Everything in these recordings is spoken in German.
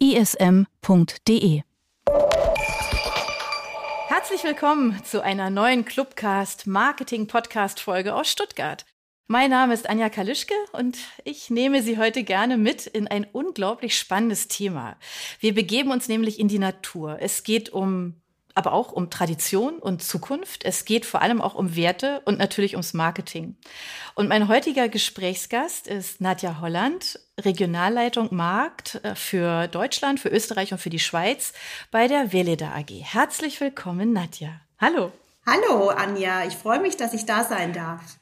www.ism.de. Herzlich willkommen zu einer neuen Clubcast Marketing Podcast Folge aus Stuttgart. Mein Name ist Anja Kalischke und ich nehme Sie heute gerne mit in ein unglaublich spannendes Thema. Wir begeben uns nämlich in die Natur. Es geht um aber auch um Tradition und Zukunft. Es geht vor allem auch um Werte und natürlich ums Marketing. Und mein heutiger Gesprächsgast ist Nadja Holland, Regionalleitung Markt äh, für Deutschland, für Österreich und für die Schweiz bei der Veleda AG. Herzlich willkommen, Nadja. Hallo. Hallo, Anja. Ich freue mich, dass ich da sein darf.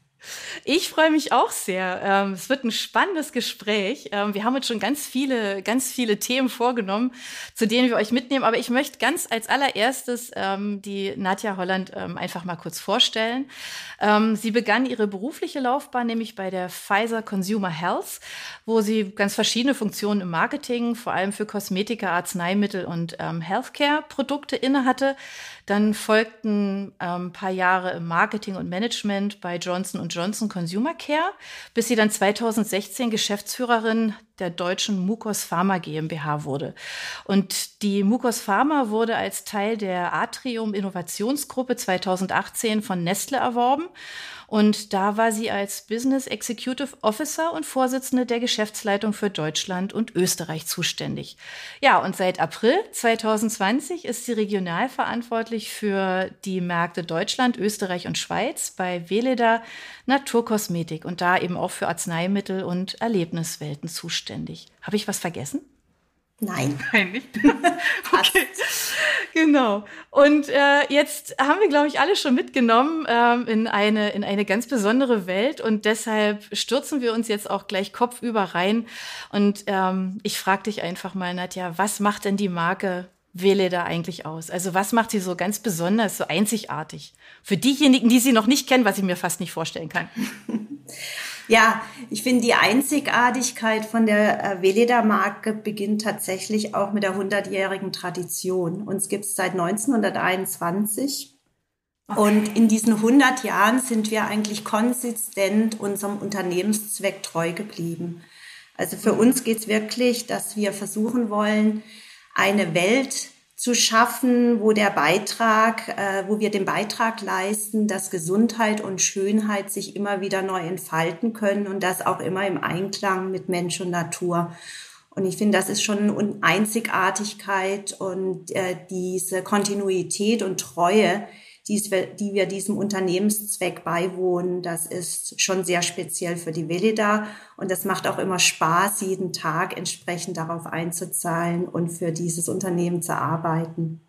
Ich freue mich auch sehr. Ähm, es wird ein spannendes Gespräch. Ähm, wir haben uns schon ganz viele, ganz viele Themen vorgenommen, zu denen wir euch mitnehmen. Aber ich möchte ganz als allererstes ähm, die Nadja Holland einfach mal kurz vorstellen. sie begann ihre berufliche Laufbahn nämlich bei der Pfizer Consumer Health, wo sie ganz verschiedene Funktionen im Marketing, vor allem für Kosmetika, Arzneimittel und Healthcare-Produkte innehatte. Dann folgten ein ähm, paar Jahre im Marketing und Management bei Johnson Johnson Consumer Care, bis sie dann 2016 Geschäftsführerin der deutschen Mukos Pharma GmbH wurde. Und die Mukos Pharma wurde als Teil der Atrium Innovationsgruppe 2018 von Nestle erworben und da war sie als Business Executive Officer und Vorsitzende der Geschäftsleitung für Deutschland und Österreich zuständig. Ja, und seit April 2020 ist sie regional verantwortlich für die Märkte Deutschland, Österreich und Schweiz bei Veleda Naturkosmetik und da eben auch für Arzneimittel und Erlebniswelten zuständig. Habe ich was vergessen? Nein. Nein, nicht. okay. Genau. Und äh, jetzt haben wir, glaube ich, alle schon mitgenommen ähm, in, eine, in eine ganz besondere Welt und deshalb stürzen wir uns jetzt auch gleich kopfüber rein. Und ähm, ich frage dich einfach mal, Nadja, was macht denn die Marke Wele da eigentlich aus? Also was macht sie so ganz besonders, so einzigartig? Für diejenigen, die sie noch nicht kennen, was ich mir fast nicht vorstellen kann. Ja, ich finde die Einzigartigkeit von der äh, Veleda-Marke beginnt tatsächlich auch mit der 100-jährigen Tradition. Uns gibt es seit 1921. Okay. Und in diesen 100 Jahren sind wir eigentlich konsistent unserem Unternehmenszweck treu geblieben. Also für uns geht es wirklich, dass wir versuchen wollen, eine Welt zu schaffen, wo der Beitrag, äh, wo wir den Beitrag leisten, dass Gesundheit und Schönheit sich immer wieder neu entfalten können und das auch immer im Einklang mit Mensch und Natur. Und ich finde, das ist schon eine Einzigartigkeit und äh, diese Kontinuität und Treue, die wir diesem Unternehmenszweck beiwohnen, das ist schon sehr speziell für die Velida. Und das macht auch immer Spaß, jeden Tag entsprechend darauf einzuzahlen und für dieses Unternehmen zu arbeiten.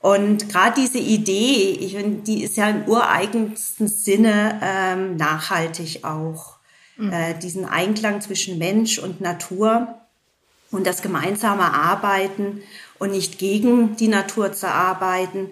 Und gerade diese Idee, ich finde, die ist ja im ureigensten Sinne ähm, nachhaltig auch. Mhm. Äh, diesen Einklang zwischen Mensch und Natur und das gemeinsame Arbeiten und nicht gegen die Natur zu arbeiten,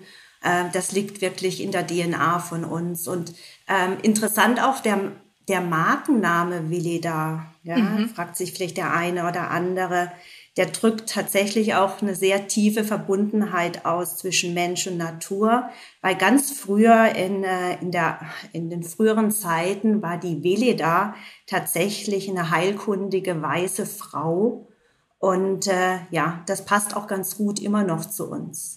das liegt wirklich in der DNA von uns. Und ähm, interessant auch der, der Markenname Veleda, ja, mhm. fragt sich vielleicht der eine oder andere. Der drückt tatsächlich auch eine sehr tiefe Verbundenheit aus zwischen Mensch und Natur, weil ganz früher in, äh, in, der, in den früheren Zeiten war die Veleda tatsächlich eine heilkundige weiße Frau. Und äh, ja, das passt auch ganz gut immer noch zu uns.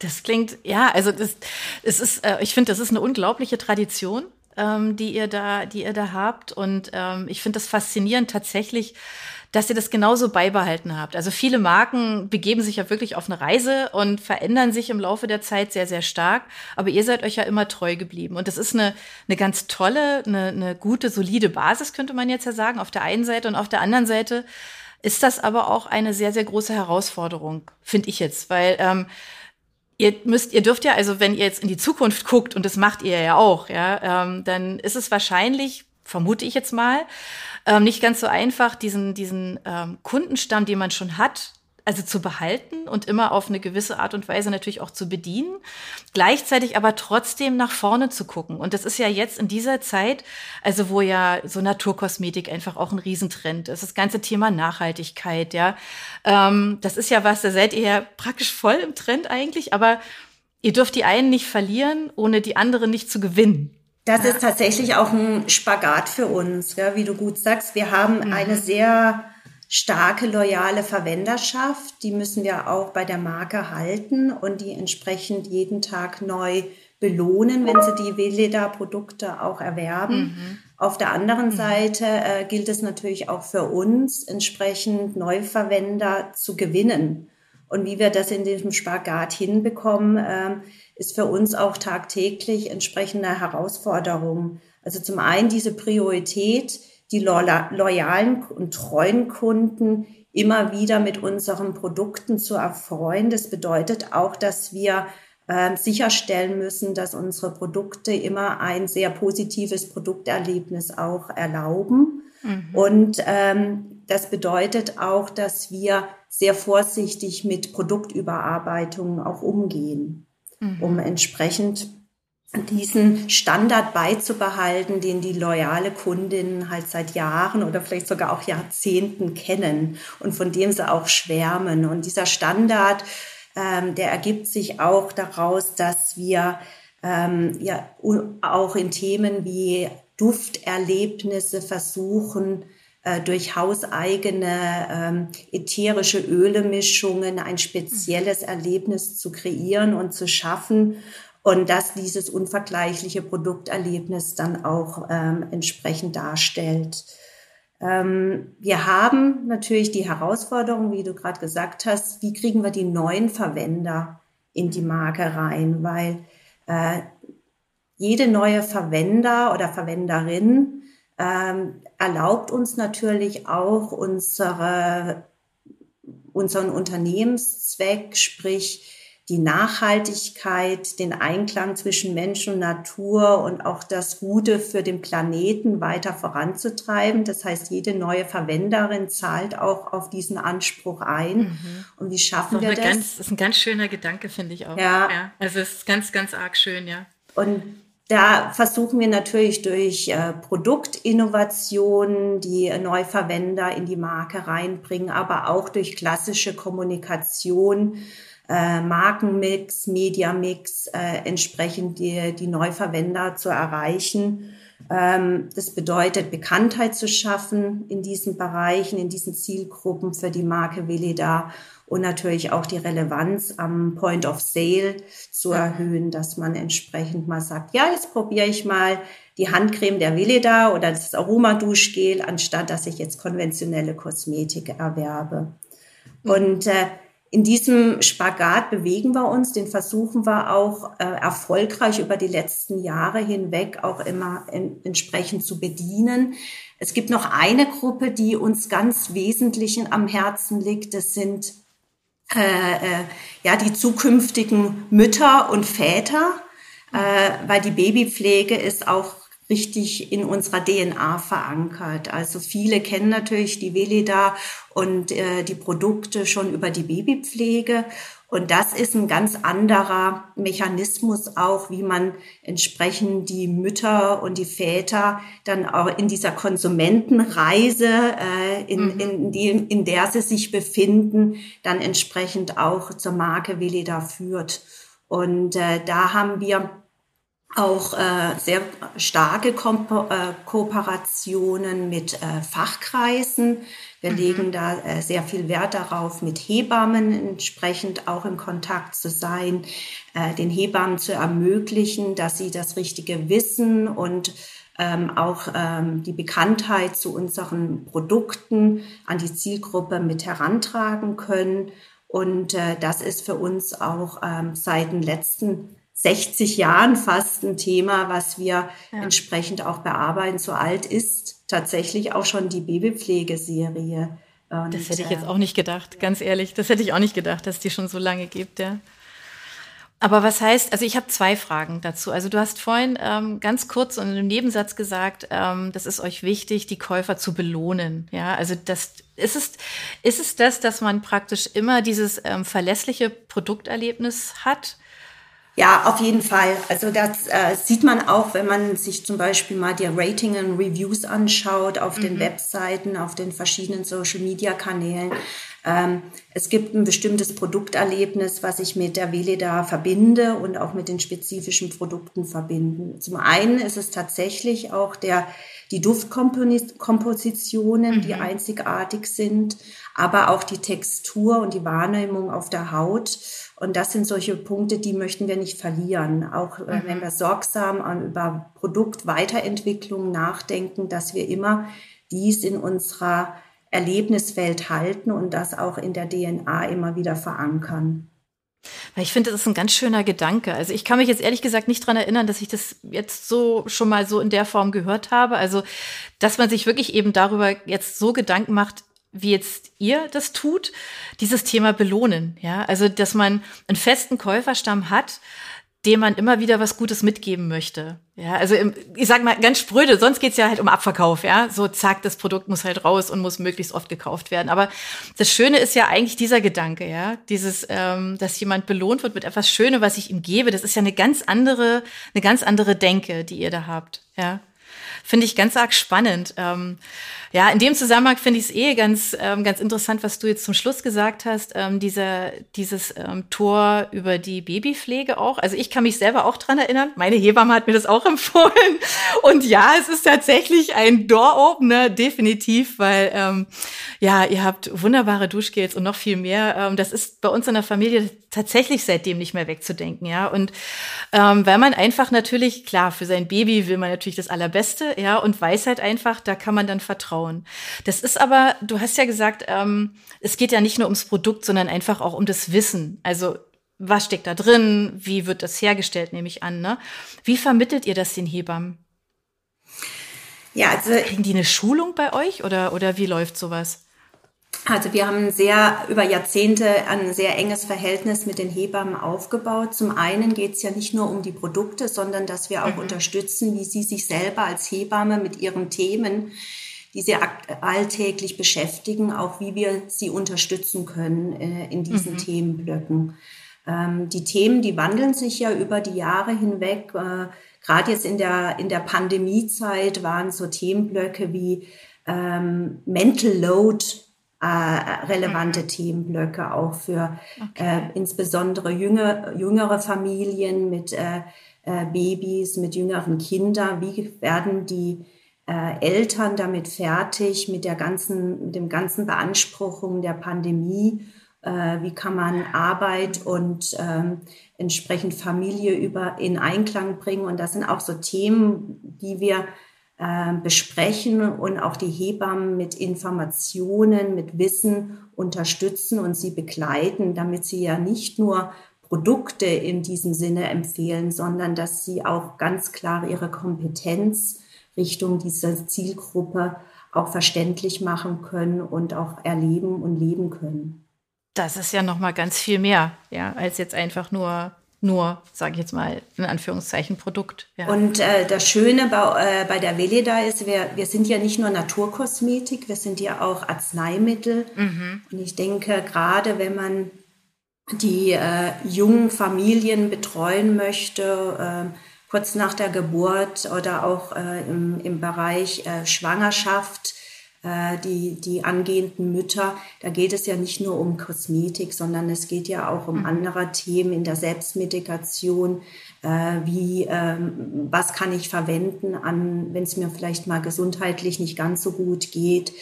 Das klingt, ja, also das, es ist, äh, ich finde, das ist eine unglaubliche Tradition, ähm, die ihr da, die ihr da habt. Und ähm, ich finde das faszinierend tatsächlich, dass ihr das genauso beibehalten habt. Also viele Marken begeben sich ja wirklich auf eine Reise und verändern sich im Laufe der Zeit sehr, sehr stark. Aber ihr seid euch ja immer treu geblieben. Und das ist eine, eine ganz tolle, eine, eine gute, solide Basis, könnte man jetzt ja sagen, auf der einen Seite. Und auf der anderen Seite ist das aber auch eine sehr, sehr große Herausforderung, finde ich jetzt. Weil ähm, ihr müsst, ihr dürft ja, also wenn ihr jetzt in die Zukunft guckt, und das macht ihr ja auch, ja, ähm, dann ist es wahrscheinlich, vermute ich jetzt mal, ähm, nicht ganz so einfach, diesen, diesen ähm, Kundenstamm, den man schon hat, also zu behalten und immer auf eine gewisse Art und Weise natürlich auch zu bedienen, gleichzeitig aber trotzdem nach vorne zu gucken. Und das ist ja jetzt in dieser Zeit, also wo ja so Naturkosmetik einfach auch ein Riesentrend ist, das ganze Thema Nachhaltigkeit, ja, ähm, das ist ja was, da seid ihr ja praktisch voll im Trend eigentlich, aber ihr dürft die einen nicht verlieren, ohne die anderen nicht zu gewinnen. Das ist tatsächlich auch ein Spagat für uns, ja, wie du gut sagst. Wir haben mhm. eine sehr starke, loyale Verwenderschaft. Die müssen wir auch bei der Marke halten und die entsprechend jeden Tag neu belohnen, wenn sie die Veleda-Produkte auch erwerben. Mhm. Auf der anderen mhm. Seite äh, gilt es natürlich auch für uns, entsprechend Neuverwender zu gewinnen. Und wie wir das in diesem Spagat hinbekommen, äh, ist für uns auch tagtäglich entsprechende Herausforderung. Also zum einen diese Priorität, die loyalen und treuen Kunden immer wieder mit unseren Produkten zu erfreuen. Das bedeutet auch, dass wir äh, sicherstellen müssen, dass unsere Produkte immer ein sehr positives Produkterlebnis auch erlauben. Mhm. Und ähm, das bedeutet auch, dass wir sehr vorsichtig mit Produktüberarbeitungen auch umgehen, mhm. um entsprechend diesen Standard beizubehalten, den die loyale Kundinnen halt seit Jahren oder vielleicht sogar auch Jahrzehnten kennen und von dem sie auch schwärmen. Und dieser Standard, ähm, der ergibt sich auch daraus, dass wir ähm, ja auch in Themen wie Dufterlebnisse versuchen, äh, durch hauseigene ähm, ätherische Ölemischungen ein spezielles Erlebnis zu kreieren und zu schaffen und dass dieses unvergleichliche Produkterlebnis dann auch ähm, entsprechend darstellt. Ähm, wir haben natürlich die Herausforderung, wie du gerade gesagt hast, wie kriegen wir die neuen Verwender in die Marke rein, weil äh, jede neue Verwender oder Verwenderin ähm, erlaubt uns natürlich auch unsere, unseren Unternehmenszweck, sprich die Nachhaltigkeit, den Einklang zwischen Mensch und Natur und auch das Gute für den Planeten weiter voranzutreiben. Das heißt, jede neue Verwenderin zahlt auch auf diesen Anspruch ein. Mhm. Und wie schaffen wir das? Ganz, das ist ein ganz schöner Gedanke, finde ich auch. Ja. ja. Also es ist ganz, ganz arg schön, ja. Und da versuchen wir natürlich durch äh, Produktinnovationen die Neuverwender in die Marke reinbringen, aber auch durch klassische Kommunikation äh, Markenmix, Mediamix äh, entsprechend die, die Neuverwender zu erreichen. Ähm, das bedeutet, Bekanntheit zu schaffen in diesen Bereichen, in diesen Zielgruppen für die Marke Veleda und natürlich auch die Relevanz am Point of Sale zu erhöhen, dass man entsprechend mal sagt, ja, jetzt probiere ich mal die Handcreme der Veleda oder das Aromaduschgel, anstatt dass ich jetzt konventionelle Kosmetik erwerbe. Und äh, in diesem Spagat bewegen wir uns, den versuchen wir auch äh, erfolgreich über die letzten Jahre hinweg auch immer in, entsprechend zu bedienen. Es gibt noch eine Gruppe, die uns ganz wesentlich am Herzen liegt. Das sind äh, äh, ja die zukünftigen Mütter und Väter, äh, weil die Babypflege ist auch richtig in unserer DNA verankert. Also viele kennen natürlich die Velida und äh, die Produkte schon über die Babypflege. Und das ist ein ganz anderer Mechanismus auch, wie man entsprechend die Mütter und die Väter dann auch in dieser Konsumentenreise, äh, in, mhm. in, die, in der sie sich befinden, dann entsprechend auch zur Marke Velida führt. Und äh, da haben wir auch äh, sehr starke Ko äh, Kooperationen mit äh, Fachkreisen. Wir mhm. legen da äh, sehr viel Wert darauf, mit Hebammen entsprechend auch in Kontakt zu sein, äh, den Hebammen zu ermöglichen, dass sie das richtige Wissen und ähm, auch ähm, die Bekanntheit zu unseren Produkten an die Zielgruppe mit herantragen können. Und äh, das ist für uns auch ähm, seit den letzten 60 Jahren fast ein Thema, was wir ja. entsprechend auch bearbeiten. So alt ist tatsächlich auch schon die Babypflegeserie. Und, das hätte ich jetzt äh, auch nicht gedacht, ganz ehrlich. Das hätte ich auch nicht gedacht, dass die schon so lange gibt, ja. Aber was heißt, also ich habe zwei Fragen dazu. Also du hast vorhin ähm, ganz kurz und im Nebensatz gesagt, ähm, das ist euch wichtig, die Käufer zu belohnen. Ja, also das ist es, ist es das, dass man praktisch immer dieses ähm, verlässliche Produkterlebnis hat? Ja, auf jeden Fall. Also das äh, sieht man auch, wenn man sich zum Beispiel mal die Rating und Reviews anschaut auf mhm. den Webseiten, auf den verschiedenen Social-Media-Kanälen. Ähm, es gibt ein bestimmtes Produkterlebnis, was ich mit der Veleda verbinde und auch mit den spezifischen Produkten verbinden. Zum einen ist es tatsächlich auch der, die Duftkompositionen, mhm. die einzigartig sind, aber auch die Textur und die Wahrnehmung auf der Haut. Und das sind solche Punkte, die möchten wir nicht verlieren. Auch äh, mhm. wenn wir sorgsam an, über Produktweiterentwicklung nachdenken, dass wir immer dies in unserer Erlebniswelt halten und das auch in der DNA immer wieder verankern. Ich finde, das ist ein ganz schöner Gedanke. Also ich kann mich jetzt ehrlich gesagt nicht dran erinnern, dass ich das jetzt so schon mal so in der Form gehört habe. Also, dass man sich wirklich eben darüber jetzt so Gedanken macht, wie jetzt ihr das tut, dieses Thema belohnen. Ja, also, dass man einen festen Käuferstamm hat, dem man immer wieder was Gutes mitgeben möchte. Ja, also im, ich sag mal ganz spröde, sonst geht's ja halt um Abverkauf, ja. So zack, das Produkt muss halt raus und muss möglichst oft gekauft werden. Aber das Schöne ist ja eigentlich dieser Gedanke, ja, dieses, ähm, dass jemand belohnt wird mit etwas Schönem, was ich ihm gebe. Das ist ja eine ganz andere, eine ganz andere Denke, die ihr da habt, ja. Finde ich ganz arg spannend. Ähm, ja, in dem Zusammenhang finde ich es eh ganz, ähm, ganz interessant, was du jetzt zum Schluss gesagt hast, ähm, dieser, dieses ähm, Tor über die Babypflege auch. Also ich kann mich selber auch dran erinnern. Meine Hebamme hat mir das auch empfohlen. Und ja, es ist tatsächlich ein Door-Opener, definitiv, weil ähm, ja, ihr habt wunderbare Duschgels und noch viel mehr. Ähm, das ist bei uns in der Familie tatsächlich seitdem nicht mehr wegzudenken, ja. Und ähm, weil man einfach natürlich, klar, für sein Baby will man natürlich das Allerbeste, ja, und weiß halt einfach, da kann man dann vertrauen. Das ist aber, du hast ja gesagt, ähm, es geht ja nicht nur ums Produkt, sondern einfach auch um das Wissen. Also was steckt da drin? Wie wird das hergestellt, nehme ich an. Ne? Wie vermittelt ihr das den Hebammen? Ja, also kriegen die eine Schulung bei euch oder oder wie läuft sowas? Also wir haben sehr über Jahrzehnte ein sehr enges Verhältnis mit den Hebammen aufgebaut. Zum einen geht es ja nicht nur um die Produkte, sondern dass wir auch mhm. unterstützen, wie sie sich selber als Hebamme mit ihren Themen, die sie alltäglich beschäftigen, auch wie wir sie unterstützen können äh, in diesen mhm. Themenblöcken. Ähm, die Themen, die wandeln sich ja über die Jahre hinweg. Äh, Gerade jetzt in der, in der Pandemiezeit waren so Themenblöcke wie ähm, Mental Load äh, relevante mhm. Themenblöcke auch für okay. äh, insbesondere jüngere, jüngere Familien mit äh, äh, Babys, mit jüngeren Kindern. Wie werden die äh, Eltern damit fertig mit der ganzen, mit dem ganzen Beanspruchung der Pandemie? Äh, wie kann man Arbeit und ähm, entsprechend Familie über in Einklang bringen? Und das sind auch so Themen, die wir äh, besprechen und auch die Hebammen mit Informationen, mit Wissen unterstützen und sie begleiten, damit sie ja nicht nur Produkte in diesem Sinne empfehlen, sondern dass sie auch ganz klar ihre Kompetenz Richtung dieser Zielgruppe auch verständlich machen können und auch erleben und leben können. Das ist ja noch mal ganz viel mehr, ja, als jetzt einfach nur nur, sage ich jetzt mal, in Anführungszeichen Produkt. Ja. Und äh, das Schöne bei, äh, bei der Veleda ist, wir, wir sind ja nicht nur Naturkosmetik, wir sind ja auch Arzneimittel. Mhm. Und ich denke, gerade wenn man die äh, jungen Familien betreuen möchte, äh, kurz nach der Geburt oder auch äh, im, im Bereich äh, Schwangerschaft, äh, die, die angehenden Mütter, da geht es ja nicht nur um Kosmetik, sondern es geht ja auch um mhm. andere Themen in der Selbstmedikation. Äh, wie, ähm, was kann ich verwenden an, wenn es mir vielleicht mal gesundheitlich nicht ganz so gut geht?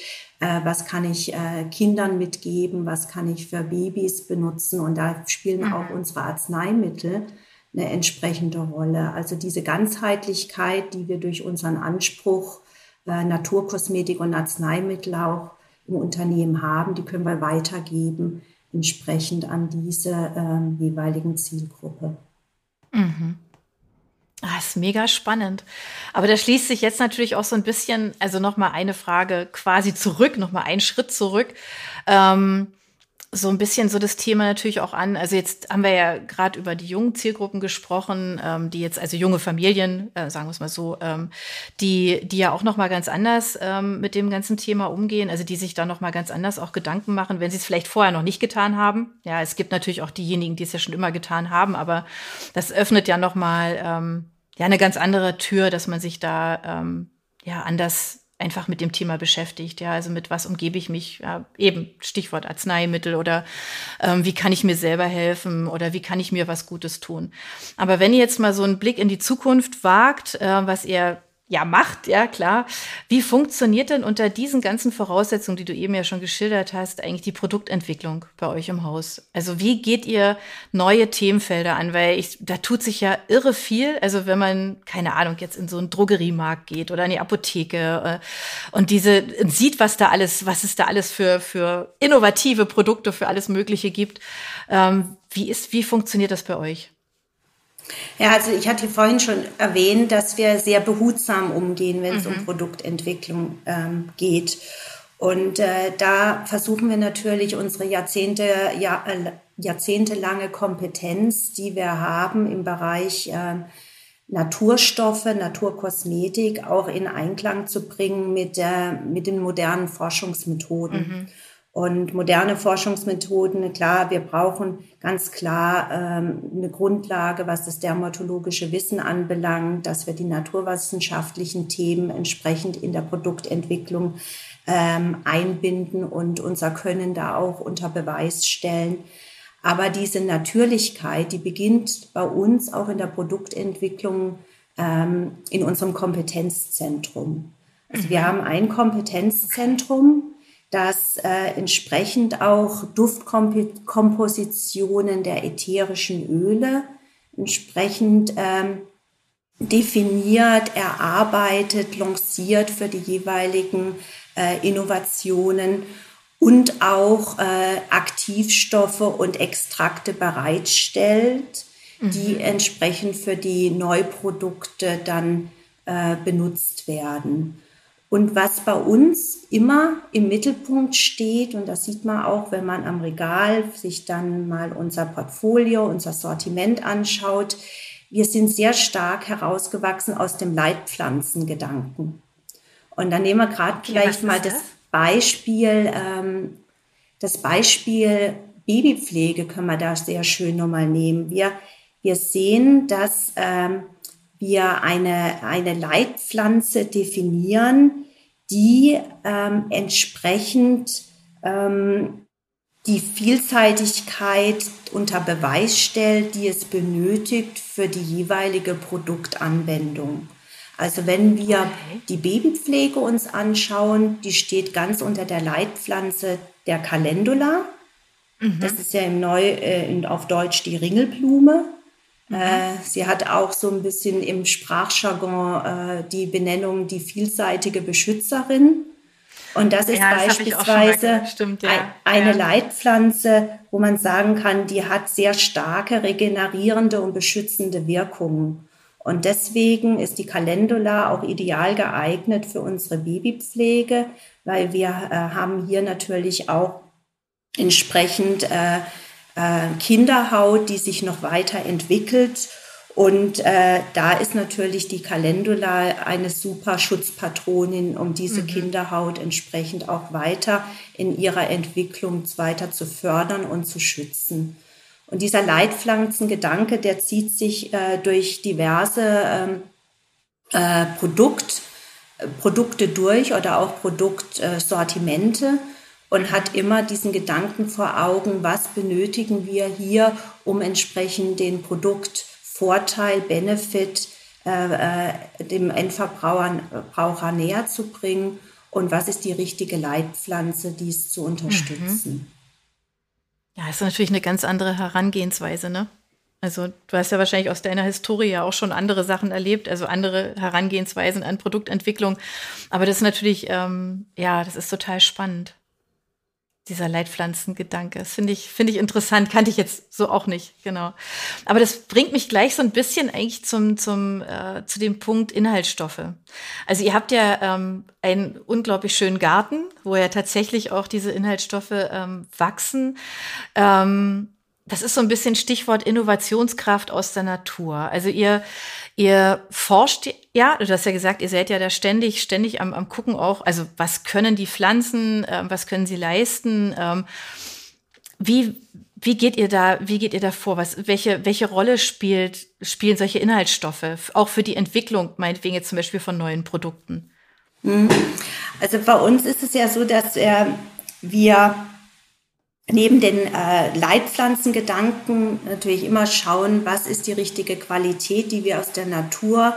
Äh, was kann ich äh, Kindern mitgeben? Was kann ich für Babys benutzen? Und da spielen mhm. auch unsere Arzneimittel eine entsprechende Rolle. Also diese Ganzheitlichkeit, die wir durch unseren Anspruch äh, Naturkosmetik und Arzneimittel auch im Unternehmen haben, die können wir weitergeben, entsprechend an diese ähm, jeweiligen Zielgruppe. Mhm. Ah, ist mega spannend. Aber da schließt sich jetzt natürlich auch so ein bisschen, also nochmal eine Frage quasi zurück, nochmal einen Schritt zurück. Ähm, so ein bisschen so das Thema natürlich auch an. Also jetzt haben wir ja gerade über die jungen Zielgruppen gesprochen, ähm, die jetzt, also junge Familien, äh, sagen wir es mal so, ähm, die, die ja auch noch mal ganz anders ähm, mit dem ganzen Thema umgehen, also die sich da noch mal ganz anders auch Gedanken machen, wenn sie es vielleicht vorher noch nicht getan haben. Ja, es gibt natürlich auch diejenigen, die es ja schon immer getan haben, aber das öffnet ja noch mal ähm, ja eine ganz andere Tür, dass man sich da ähm, ja anders einfach mit dem Thema beschäftigt. Ja, also mit was umgebe ich mich? Ja, eben Stichwort Arzneimittel oder ähm, wie kann ich mir selber helfen oder wie kann ich mir was Gutes tun? Aber wenn ihr jetzt mal so einen Blick in die Zukunft wagt, äh, was ihr ja macht, ja klar. Wie funktioniert denn unter diesen ganzen Voraussetzungen, die du eben ja schon geschildert hast, eigentlich die Produktentwicklung bei euch im Haus? Also wie geht ihr neue Themenfelder an? Weil ich, da tut sich ja irre viel. Also wenn man, keine Ahnung, jetzt in so einen Drogeriemarkt geht oder in die Apotheke äh, und diese sieht, was da alles, was es da alles für, für innovative Produkte, für alles Mögliche gibt. Ähm, wie ist, wie funktioniert das bei euch? Ja, also ich hatte vorhin schon erwähnt, dass wir sehr behutsam umgehen, wenn es mhm. um Produktentwicklung ähm, geht. Und äh, da versuchen wir natürlich unsere Jahrzehnte, Jahr, äh, jahrzehntelange Kompetenz, die wir haben im Bereich äh, Naturstoffe, Naturkosmetik auch in Einklang zu bringen mit, der, mit den modernen Forschungsmethoden. Mhm. Und moderne Forschungsmethoden, klar, wir brauchen ganz klar ähm, eine Grundlage, was das dermatologische Wissen anbelangt, dass wir die naturwissenschaftlichen Themen entsprechend in der Produktentwicklung ähm, einbinden und unser Können da auch unter Beweis stellen. Aber diese Natürlichkeit, die beginnt bei uns auch in der Produktentwicklung ähm, in unserem Kompetenzzentrum. Also wir mhm. haben ein Kompetenzzentrum, dass äh, entsprechend auch Duftkompositionen der ätherischen Öle entsprechend ähm, definiert, erarbeitet, lanciert für die jeweiligen äh, Innovationen und auch äh, Aktivstoffe und Extrakte bereitstellt, mhm. die entsprechend für die Neuprodukte dann äh, benutzt werden. Und was bei uns immer im Mittelpunkt steht, und das sieht man auch, wenn man am Regal sich dann mal unser Portfolio, unser Sortiment anschaut, wir sind sehr stark herausgewachsen aus dem Leitpflanzengedanken. Und dann nehmen wir gerade okay, vielleicht mal das, das Beispiel, ähm, das Beispiel Babypflege können wir da sehr schön nochmal nehmen. Wir, wir sehen, dass ähm, wir eine, eine Leitpflanze definieren, die ähm, entsprechend ähm, die Vielseitigkeit unter Beweis stellt, die es benötigt für die jeweilige Produktanwendung. Also wenn wir okay. die Babypflege uns anschauen, die steht ganz unter der Leitpflanze der Calendula. Mhm. Das ist ja im Neu, äh, auf Deutsch die Ringelblume. Mhm. Äh, sie hat auch so ein bisschen im Sprachjargon äh, die Benennung die vielseitige Beschützerin. Und das ist ja, das beispielsweise Stimmt, ja. eine ja. Leitpflanze, wo man sagen kann, die hat sehr starke regenerierende und beschützende Wirkungen. Und deswegen ist die Calendula auch ideal geeignet für unsere Babypflege, weil wir äh, haben hier natürlich auch entsprechend äh, äh, Kinderhaut, die sich noch weiterentwickelt. Und äh, da ist natürlich die Calendula eine super Schutzpatronin, um diese mhm. Kinderhaut entsprechend auch weiter in ihrer Entwicklung weiter zu fördern und zu schützen. Und dieser Leitpflanzengedanke, der zieht sich äh, durch diverse ähm, äh, Produkt, Produkte durch oder auch Produktsortimente und hat immer diesen Gedanken vor Augen, was benötigen wir hier, um entsprechend den Produktvorteil, Benefit äh, äh, dem Endverbraucher näher zu bringen und was ist die richtige Leitpflanze, dies zu unterstützen. Mhm. Ja, ist natürlich eine ganz andere Herangehensweise, ne? Also du hast ja wahrscheinlich aus deiner Historie ja auch schon andere Sachen erlebt, also andere Herangehensweisen an Produktentwicklung. Aber das ist natürlich, ähm, ja, das ist total spannend dieser Leitpflanzengedanke. Das finde ich, finde ich interessant, kannte ich jetzt so auch nicht, genau. Aber das bringt mich gleich so ein bisschen eigentlich zum, zum, äh, zu dem Punkt Inhaltsstoffe. Also ihr habt ja ähm, einen unglaublich schönen Garten, wo ja tatsächlich auch diese Inhaltsstoffe ähm, wachsen. Ähm, das ist so ein bisschen Stichwort Innovationskraft aus der Natur. Also ihr, ihr forscht, ja, du hast ja gesagt, ihr seid ja da ständig, ständig am, am gucken auch, also was können die Pflanzen, äh, was können sie leisten, ähm, wie, wie geht ihr da, wie geht ihr da vor? Was, welche, welche Rolle spielt, spielen solche Inhaltsstoffe, auch für die Entwicklung, meinetwegen jetzt zum Beispiel von neuen Produkten? Mhm. Also bei uns ist es ja so, dass äh, wir neben den äh, Leitpflanzengedanken natürlich immer schauen, was ist die richtige Qualität, die wir aus der Natur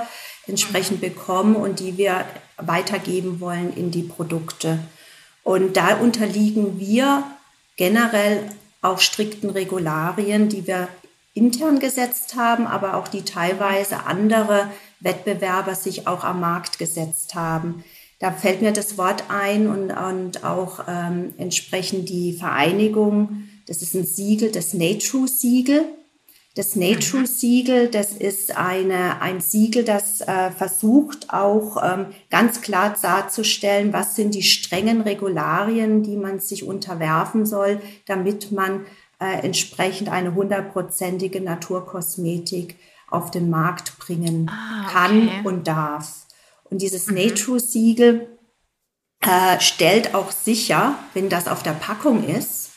entsprechend bekommen und die wir weitergeben wollen in die Produkte. Und da unterliegen wir generell auch strikten Regularien, die wir intern gesetzt haben, aber auch die teilweise andere Wettbewerber sich auch am Markt gesetzt haben. Da fällt mir das Wort ein und, und auch ähm, entsprechend die Vereinigung, das ist ein Siegel, das Nature-Siegel. Das Nature-Siegel, das ist eine, ein Siegel, das äh, versucht auch ähm, ganz klar darzustellen, was sind die strengen Regularien, die man sich unterwerfen soll, damit man äh, entsprechend eine hundertprozentige Naturkosmetik auf den Markt bringen ah, okay. kann und darf. Und dieses mhm. Nature-Siegel äh, stellt auch sicher, wenn das auf der Packung ist,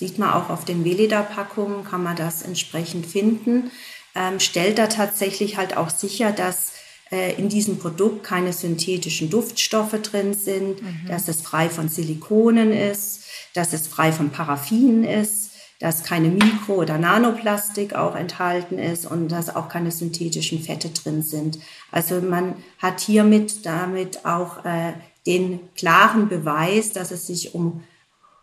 Sieht man auch auf den Veleda-Packungen, kann man das entsprechend finden. Ähm, stellt da tatsächlich halt auch sicher, dass äh, in diesem Produkt keine synthetischen Duftstoffe drin sind, mhm. dass es frei von Silikonen ist, dass es frei von Paraffinen ist, dass keine Mikro- oder Nanoplastik auch enthalten ist und dass auch keine synthetischen Fette drin sind. Also man hat hiermit damit auch äh, den klaren Beweis, dass es sich um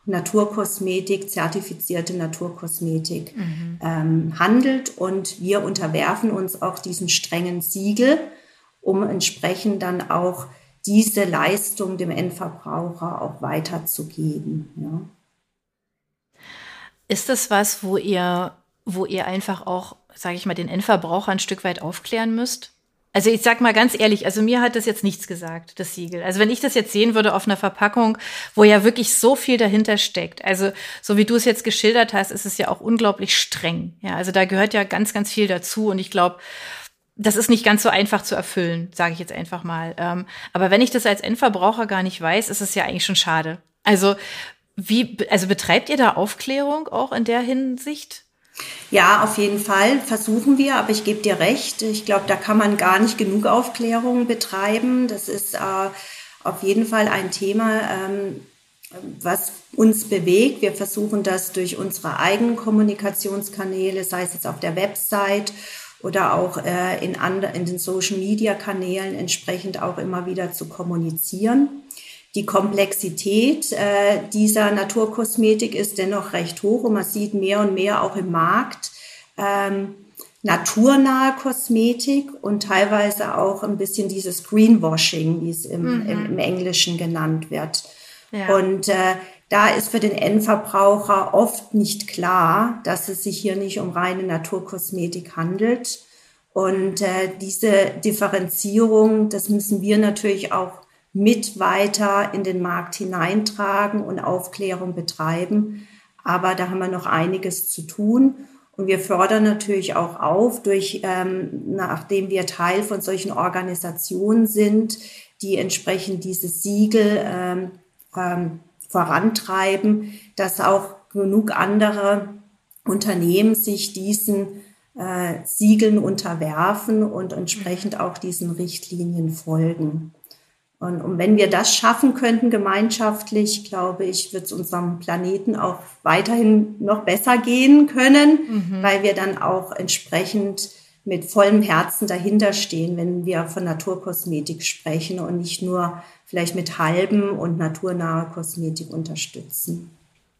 Naturkosmetik, zertifizierte Naturkosmetik mhm. ähm, handelt. Und wir unterwerfen uns auch diesen strengen Siegel, um entsprechend dann auch diese Leistung dem Endverbraucher auch weiterzugeben. Ja. Ist das was, wo ihr, wo ihr einfach auch, sage ich mal, den Endverbraucher ein Stück weit aufklären müsst? Also ich sag mal ganz ehrlich, also mir hat das jetzt nichts gesagt, das Siegel. Also wenn ich das jetzt sehen würde auf einer Verpackung, wo ja wirklich so viel dahinter steckt, also so wie du es jetzt geschildert hast, ist es ja auch unglaublich streng. Ja, also da gehört ja ganz, ganz viel dazu und ich glaube, das ist nicht ganz so einfach zu erfüllen, sage ich jetzt einfach mal. Ähm, aber wenn ich das als Endverbraucher gar nicht weiß, ist es ja eigentlich schon schade. Also wie, also betreibt ihr da Aufklärung auch in der Hinsicht? Ja, auf jeden Fall versuchen wir, aber ich gebe dir recht. Ich glaube, da kann man gar nicht genug Aufklärung betreiben. Das ist äh, auf jeden Fall ein Thema, ähm, was uns bewegt. Wir versuchen das durch unsere eigenen Kommunikationskanäle, sei es jetzt auf der Website oder auch äh, in, in den Social-Media-Kanälen entsprechend auch immer wieder zu kommunizieren. Die Komplexität äh, dieser Naturkosmetik ist dennoch recht hoch und man sieht mehr und mehr auch im Markt ähm, naturnahe Kosmetik und teilweise auch ein bisschen dieses Greenwashing, wie es im, mhm. im, im Englischen genannt wird. Ja. Und äh, da ist für den Endverbraucher oft nicht klar, dass es sich hier nicht um reine Naturkosmetik handelt. Und äh, diese Differenzierung, das müssen wir natürlich auch mit weiter in den Markt hineintragen und Aufklärung betreiben. Aber da haben wir noch einiges zu tun. Und wir fördern natürlich auch auf, durch, ähm, nachdem wir Teil von solchen Organisationen sind, die entsprechend diese Siegel ähm, ähm, vorantreiben, dass auch genug andere Unternehmen sich diesen äh, Siegeln unterwerfen und entsprechend auch diesen Richtlinien folgen. Und, und wenn wir das schaffen könnten gemeinschaftlich, glaube ich, wird es unserem Planeten auch weiterhin noch besser gehen können, mhm. weil wir dann auch entsprechend mit vollem Herzen dahinter stehen, wenn wir von Naturkosmetik sprechen und nicht nur vielleicht mit halben und naturnahe Kosmetik unterstützen.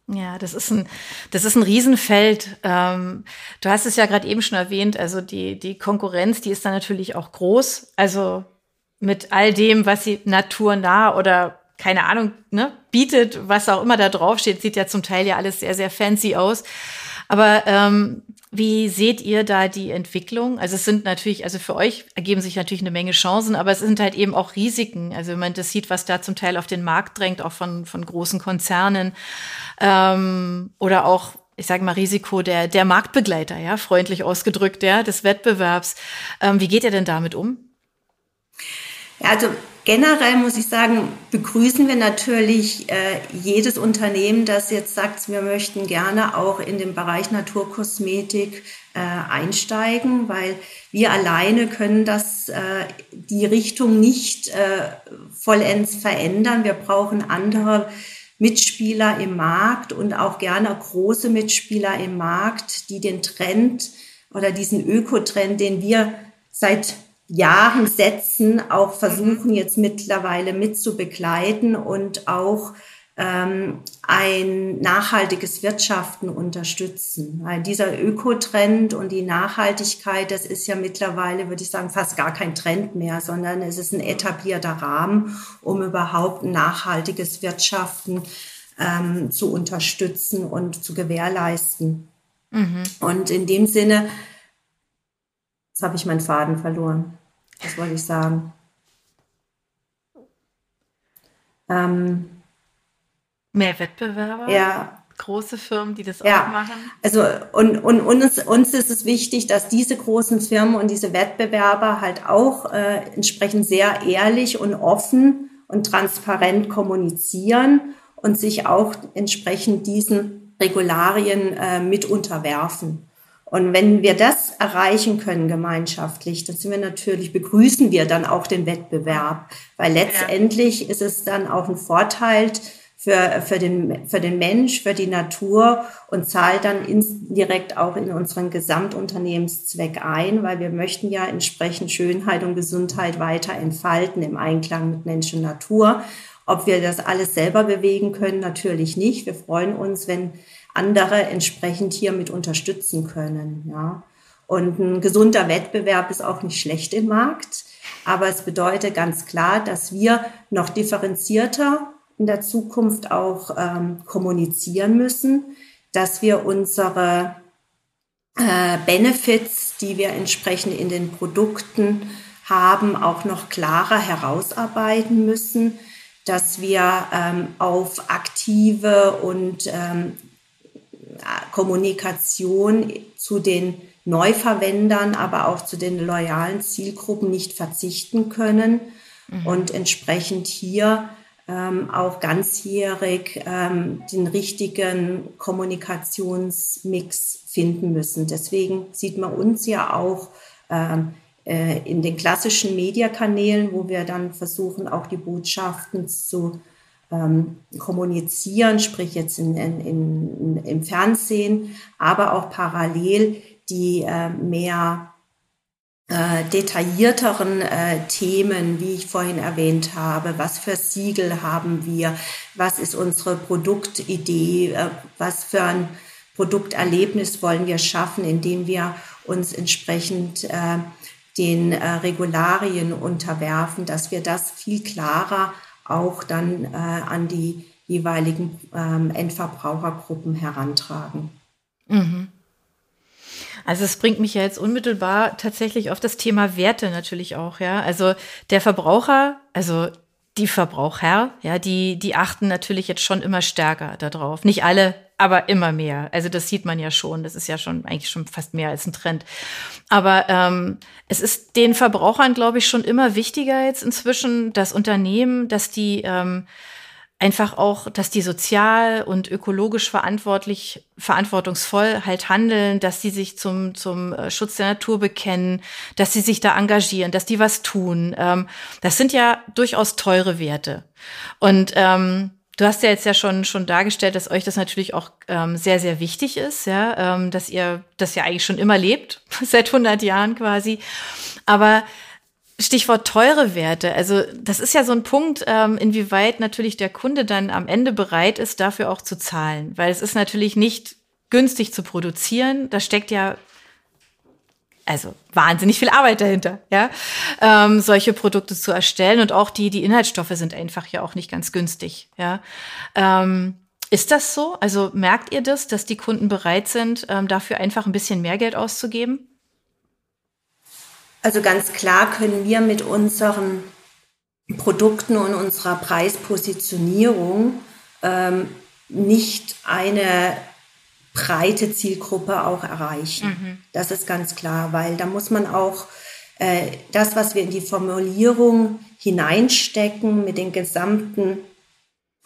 Ja, das ist ein, das ist ein Riesenfeld. Ähm, du hast es ja gerade eben schon erwähnt, also die, die Konkurrenz, die ist da natürlich auch groß. Also mit all dem, was sie naturnah oder keine Ahnung, ne, bietet, was auch immer da draufsteht, sieht ja zum Teil ja alles sehr, sehr fancy aus. Aber ähm, Wie seht ihr da die Entwicklung? Also es sind natürlich, also für euch ergeben sich natürlich eine Menge Chancen, aber es sind halt eben auch Risiken. Also wenn man das sieht, was da zum Teil auf den Markt drängt, auch von, von großen Konzernen ähm, oder auch ich sage mal, Risiko der, der Marktbegleiter, ja, freundlich ausgedrückt, ja, des Wettbewerbs. Ähm, wie geht ihr denn damit um? Also generell muss ich sagen, begrüßen wir natürlich äh, jedes Unternehmen, das jetzt sagt, wir möchten gerne auch in den Bereich Naturkosmetik äh, einsteigen, weil wir alleine können das äh, die Richtung nicht äh, vollends verändern. Wir brauchen andere Mitspieler im Markt und auch gerne große Mitspieler im Markt, die den Trend oder diesen Ökotrend, den wir seit Jahren setzen, auch versuchen jetzt mittlerweile mit zu begleiten und auch ähm, ein nachhaltiges Wirtschaften unterstützen. Weil dieser Ökotrend und die Nachhaltigkeit, das ist ja mittlerweile, würde ich sagen, fast gar kein Trend mehr, sondern es ist ein etablierter Rahmen, um überhaupt ein nachhaltiges Wirtschaften ähm, zu unterstützen und zu gewährleisten. Mhm. Und in dem Sinne, jetzt habe ich meinen Faden verloren. Was wollte ich sagen? Ähm, Mehr Wettbewerber? Ja. Große Firmen, die das ja. auch machen? Also, und, und uns, uns ist es wichtig, dass diese großen Firmen und diese Wettbewerber halt auch äh, entsprechend sehr ehrlich und offen und transparent kommunizieren und sich auch entsprechend diesen Regularien äh, mit unterwerfen. Und wenn wir das erreichen können gemeinschaftlich, dann sind wir natürlich, begrüßen wir dann auch den Wettbewerb, weil letztendlich ja. ist es dann auch ein Vorteil für, für, den, für den Mensch, für die Natur und zahlt dann indirekt auch in unseren Gesamtunternehmenszweck ein, weil wir möchten ja entsprechend Schönheit und Gesundheit weiter entfalten im Einklang mit Mensch und Natur. Ob wir das alles selber bewegen können, natürlich nicht. Wir freuen uns, wenn andere entsprechend hier mit unterstützen können. Ja. Und ein gesunder Wettbewerb ist auch nicht schlecht im Markt. Aber es bedeutet ganz klar, dass wir noch differenzierter in der Zukunft auch ähm, kommunizieren müssen, dass wir unsere äh, Benefits, die wir entsprechend in den Produkten haben, auch noch klarer herausarbeiten müssen, dass wir ähm, auf aktive und ähm, Kommunikation zu den Neuverwendern, aber auch zu den loyalen Zielgruppen nicht verzichten können mhm. und entsprechend hier ähm, auch ganzjährig ähm, den richtigen Kommunikationsmix finden müssen. Deswegen sieht man uns ja auch ähm, äh, in den klassischen Mediakanälen, wo wir dann versuchen, auch die Botschaften zu ähm, kommunizieren, sprich jetzt in, in, in, im Fernsehen, aber auch parallel die äh, mehr äh, detaillierteren äh, Themen, wie ich vorhin erwähnt habe. Was für Siegel haben wir? Was ist unsere Produktidee? Äh, was für ein Produkterlebnis wollen wir schaffen, indem wir uns entsprechend äh, den äh, Regularien unterwerfen, dass wir das viel klarer auch dann äh, an die jeweiligen ähm, Endverbrauchergruppen herantragen. Mhm. Also es bringt mich ja jetzt unmittelbar tatsächlich auf das Thema Werte natürlich auch, ja. Also der Verbraucher, also die Verbraucher, ja, die, die achten natürlich jetzt schon immer stärker darauf. Nicht alle, aber immer mehr. Also das sieht man ja schon. Das ist ja schon eigentlich schon fast mehr als ein Trend. Aber ähm, es ist den Verbrauchern, glaube ich, schon immer wichtiger jetzt inzwischen, das Unternehmen, dass die ähm, einfach auch, dass die sozial und ökologisch verantwortlich, verantwortungsvoll halt handeln, dass sie sich zum, zum äh, Schutz der Natur bekennen, dass sie sich da engagieren, dass die was tun. Ähm, das sind ja durchaus teure Werte. Und ähm, du hast ja jetzt ja schon, schon dargestellt, dass euch das natürlich auch ähm, sehr, sehr wichtig ist, ja, ähm, dass ihr das ja eigentlich schon immer lebt, seit 100 Jahren quasi. Aber Stichwort teure Werte. Also das ist ja so ein Punkt, ähm, inwieweit natürlich der Kunde dann am Ende bereit ist, dafür auch zu zahlen. Weil es ist natürlich nicht günstig zu produzieren. Da steckt ja also wahnsinnig viel Arbeit dahinter, ja, ähm, solche Produkte zu erstellen und auch die die Inhaltsstoffe sind einfach ja auch nicht ganz günstig, ja. Ähm, Ist das so? Also merkt ihr das, dass die Kunden bereit sind, ähm, dafür einfach ein bisschen mehr Geld auszugeben? Also ganz klar können wir mit unseren Produkten und unserer Preispositionierung ähm, nicht eine breite Zielgruppe auch erreichen. Mhm. Das ist ganz klar, weil da muss man auch äh, das, was wir in die Formulierung hineinstecken mit den gesamten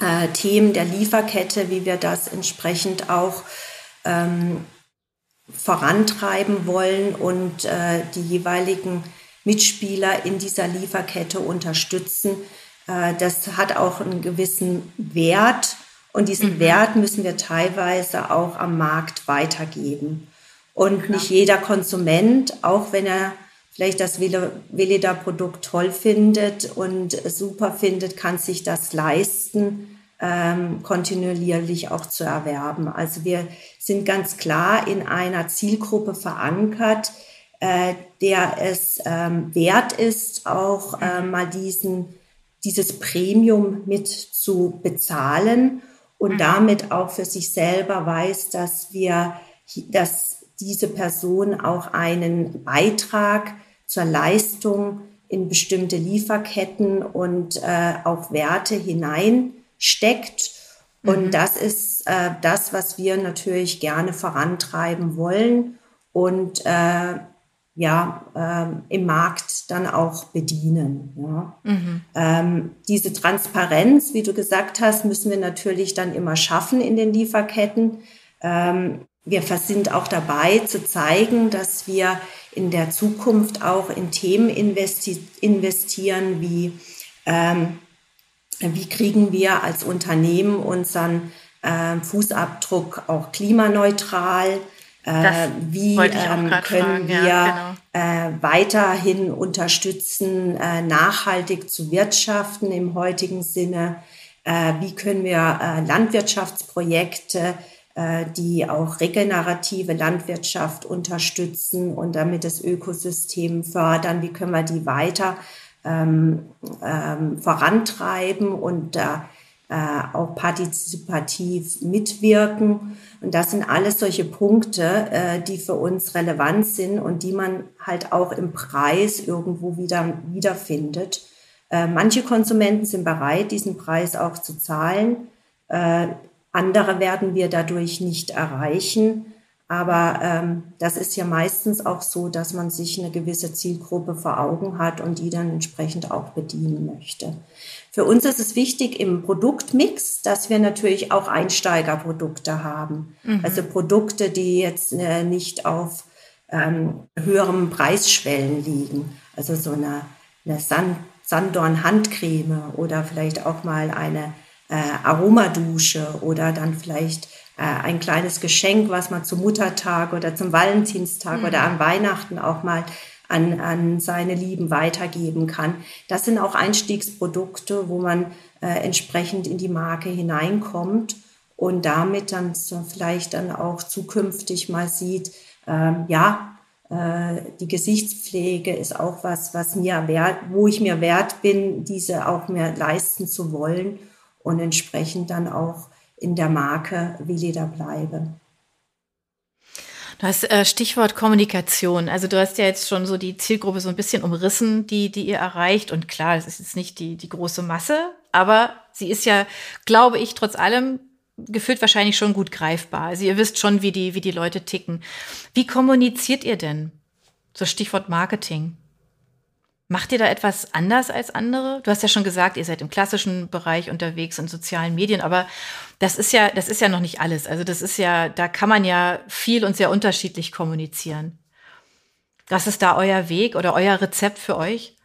äh, Themen der Lieferkette, wie wir das entsprechend auch ähm, vorantreiben wollen und äh, die jeweiligen Mitspieler in dieser Lieferkette unterstützen. Äh, das hat auch einen gewissen Wert und diesen mhm. Wert müssen wir teilweise auch am Markt weitergeben. Und Klar. nicht jeder Konsument, auch wenn er vielleicht das Veleda-Produkt toll findet und super findet, kann sich das leisten, ähm, kontinuierlich auch zu erwerben. Also wir sind ganz klar in einer Zielgruppe verankert, äh, der es ähm, wert ist, auch äh, mal diesen, dieses Premium mit zu bezahlen und mhm. damit auch für sich selber weiß, dass wir, dass diese Person auch einen Beitrag zur Leistung in bestimmte Lieferketten und äh, auch Werte hineinsteckt. Und mhm. das ist äh, das, was wir natürlich gerne vorantreiben wollen und äh, ja, ähm, im Markt dann auch bedienen. Ja. Mhm. Ähm, diese Transparenz, wie du gesagt hast, müssen wir natürlich dann immer schaffen in den Lieferketten. Ähm, wir sind auch dabei zu zeigen, dass wir in der Zukunft auch in Themen investi investieren, wie ähm, wie kriegen wir als Unternehmen unseren äh, Fußabdruck auch klimaneutral äh, wie ähm, können fragen, wir ja, genau. äh, weiterhin unterstützen, äh, nachhaltig zu wirtschaften im heutigen Sinne? Äh, wie können wir äh, Landwirtschaftsprojekte, äh, die auch regenerative Landwirtschaft unterstützen und damit das Ökosystem fördern? Wie können wir die weiter ähm, ähm, vorantreiben und auch partizipativ mitwirken. Und das sind alles solche Punkte, äh, die für uns relevant sind und die man halt auch im Preis irgendwo wieder wiederfindet. Äh, manche Konsumenten sind bereit, diesen Preis auch zu zahlen. Äh, andere werden wir dadurch nicht erreichen. Aber ähm, das ist ja meistens auch so, dass man sich eine gewisse Zielgruppe vor Augen hat und die dann entsprechend auch bedienen möchte. Für uns ist es wichtig im Produktmix, dass wir natürlich auch Einsteigerprodukte haben. Mhm. Also Produkte, die jetzt äh, nicht auf ähm, höherem Preisschwellen liegen. Also so eine, eine Sand, Sanddorn-Handcreme oder vielleicht auch mal eine äh, Aromadusche oder dann vielleicht äh, ein kleines Geschenk, was man zum Muttertag oder zum Valentinstag mhm. oder an Weihnachten auch mal an, an seine Lieben weitergeben kann. Das sind auch Einstiegsprodukte, wo man äh, entsprechend in die Marke hineinkommt und damit dann so vielleicht dann auch zukünftig mal sieht, ähm, ja, äh, die Gesichtspflege ist auch was, was mir wert, wo ich mir wert bin, diese auch mehr leisten zu wollen und entsprechend dann auch in der Marke Veleda bleibe. Du hast äh, Stichwort Kommunikation. Also du hast ja jetzt schon so die Zielgruppe so ein bisschen umrissen, die, die ihr erreicht. Und klar, es ist jetzt nicht die, die große Masse, aber sie ist ja, glaube ich, trotz allem gefühlt wahrscheinlich schon gut greifbar. Also ihr wisst schon, wie die, wie die Leute ticken. Wie kommuniziert ihr denn? So Stichwort Marketing. Macht ihr da etwas anders als andere? Du hast ja schon gesagt, ihr seid im klassischen Bereich unterwegs in sozialen Medien, aber das ist ja, das ist ja noch nicht alles. Also das ist ja, da kann man ja viel und sehr unterschiedlich kommunizieren. Was ist da euer Weg oder euer Rezept für euch?